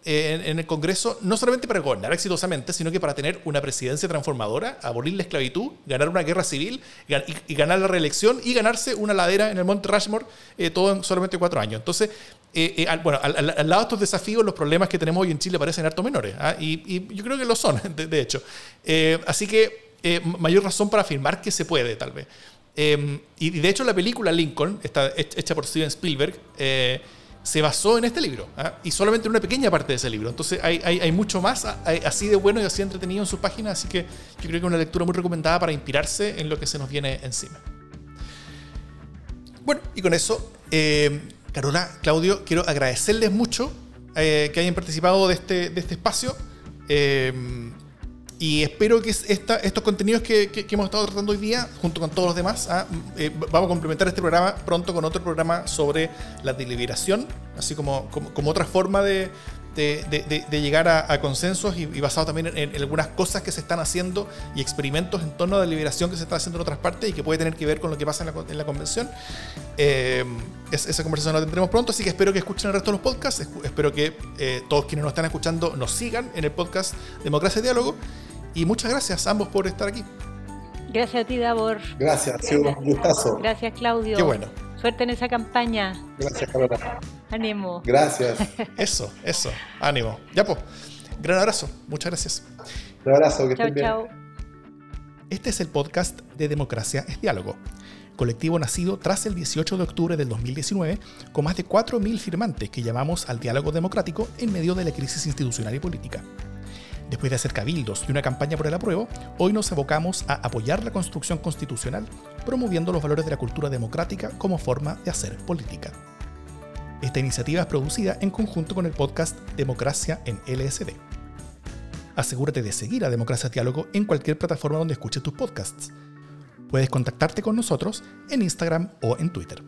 en, el Congreso, no solamente para gobernar exitosamente, sino que para tener una presidencia transformadora, abolir la esclavitud, ganar una guerra civil y, ganar la reelección y ganarse una ladera en el Monte Rushmore, eh, todo en solamente cuatro años. Entonces, eh, eh, al, bueno, al, lado de estos desafíos, los problemas que tenemos hoy en Chile parecen harto menores, ¿ah? y, yo creo que lo son, <laughs> de, hecho. así que mayor razón para afirmar que se puede, tal vez. y de hecho, la película Lincoln, está hecha por Steven Spielberg, se basó en este libro ¿ah? y solamente en una pequeña parte de ese libro. Entonces hay, hay, mucho más así de bueno y así entretenido en su página, así que yo creo que es una lectura muy recomendada para inspirarse en lo que se nos viene encima. Bueno, y con eso eh, Carola, Claudio, quiero agradecerles mucho eh, que hayan participado de este, de este espacio. Y espero que esta, estos contenidos que, hemos estado tratando hoy día, junto con todos los demás, ah, eh, vamos a complementar este programa pronto con otro programa sobre la deliberación, así como, como, como otra forma de, llegar a, consensos y, y basado también en, algunas cosas que se están haciendo y experimentos en torno a la deliberación que se está haciendo en otras partes y que puede tener que ver con lo que pasa en la, en la convención. Eh, es- esa conversación la tendremos pronto, así que espero que escuchen el resto de los podcasts. Espero que eh, todos quienes nos están escuchando nos sigan en el podcast Democracia y Diálogo. Y muchas gracias a ambos por estar aquí. Gracias a ti, Davor. Gracias, ha sido un gustazo. Gracias, Claudio. Qué bueno. Suerte en esa campaña. Gracias, Carola. Ánimo. Gracias. <laughs> Eso, eso. Ánimo. Ya pues. Gran abrazo. Muchas gracias. Un abrazo, que Chao, estén bien. chao. Este es el podcast de Democracia es Diálogo, colectivo nacido tras el 18 de octubre del 2019 con más de 4.000 firmantes que llamamos al diálogo democrático en medio de la crisis institucional y política. Después de hacer cabildos y una campaña por el apruebo, hoy nos abocamos a apoyar la construcción constitucional, promoviendo los valores de la cultura democrática como forma de hacer política. Esta iniciativa es producida en conjunto con el podcast Democracia en LSD. Asegúrate de seguir a Democracia Diálogo en cualquier plataforma donde escuches tus podcasts. Puedes contactarte con nosotros en Instagram o en Twitter.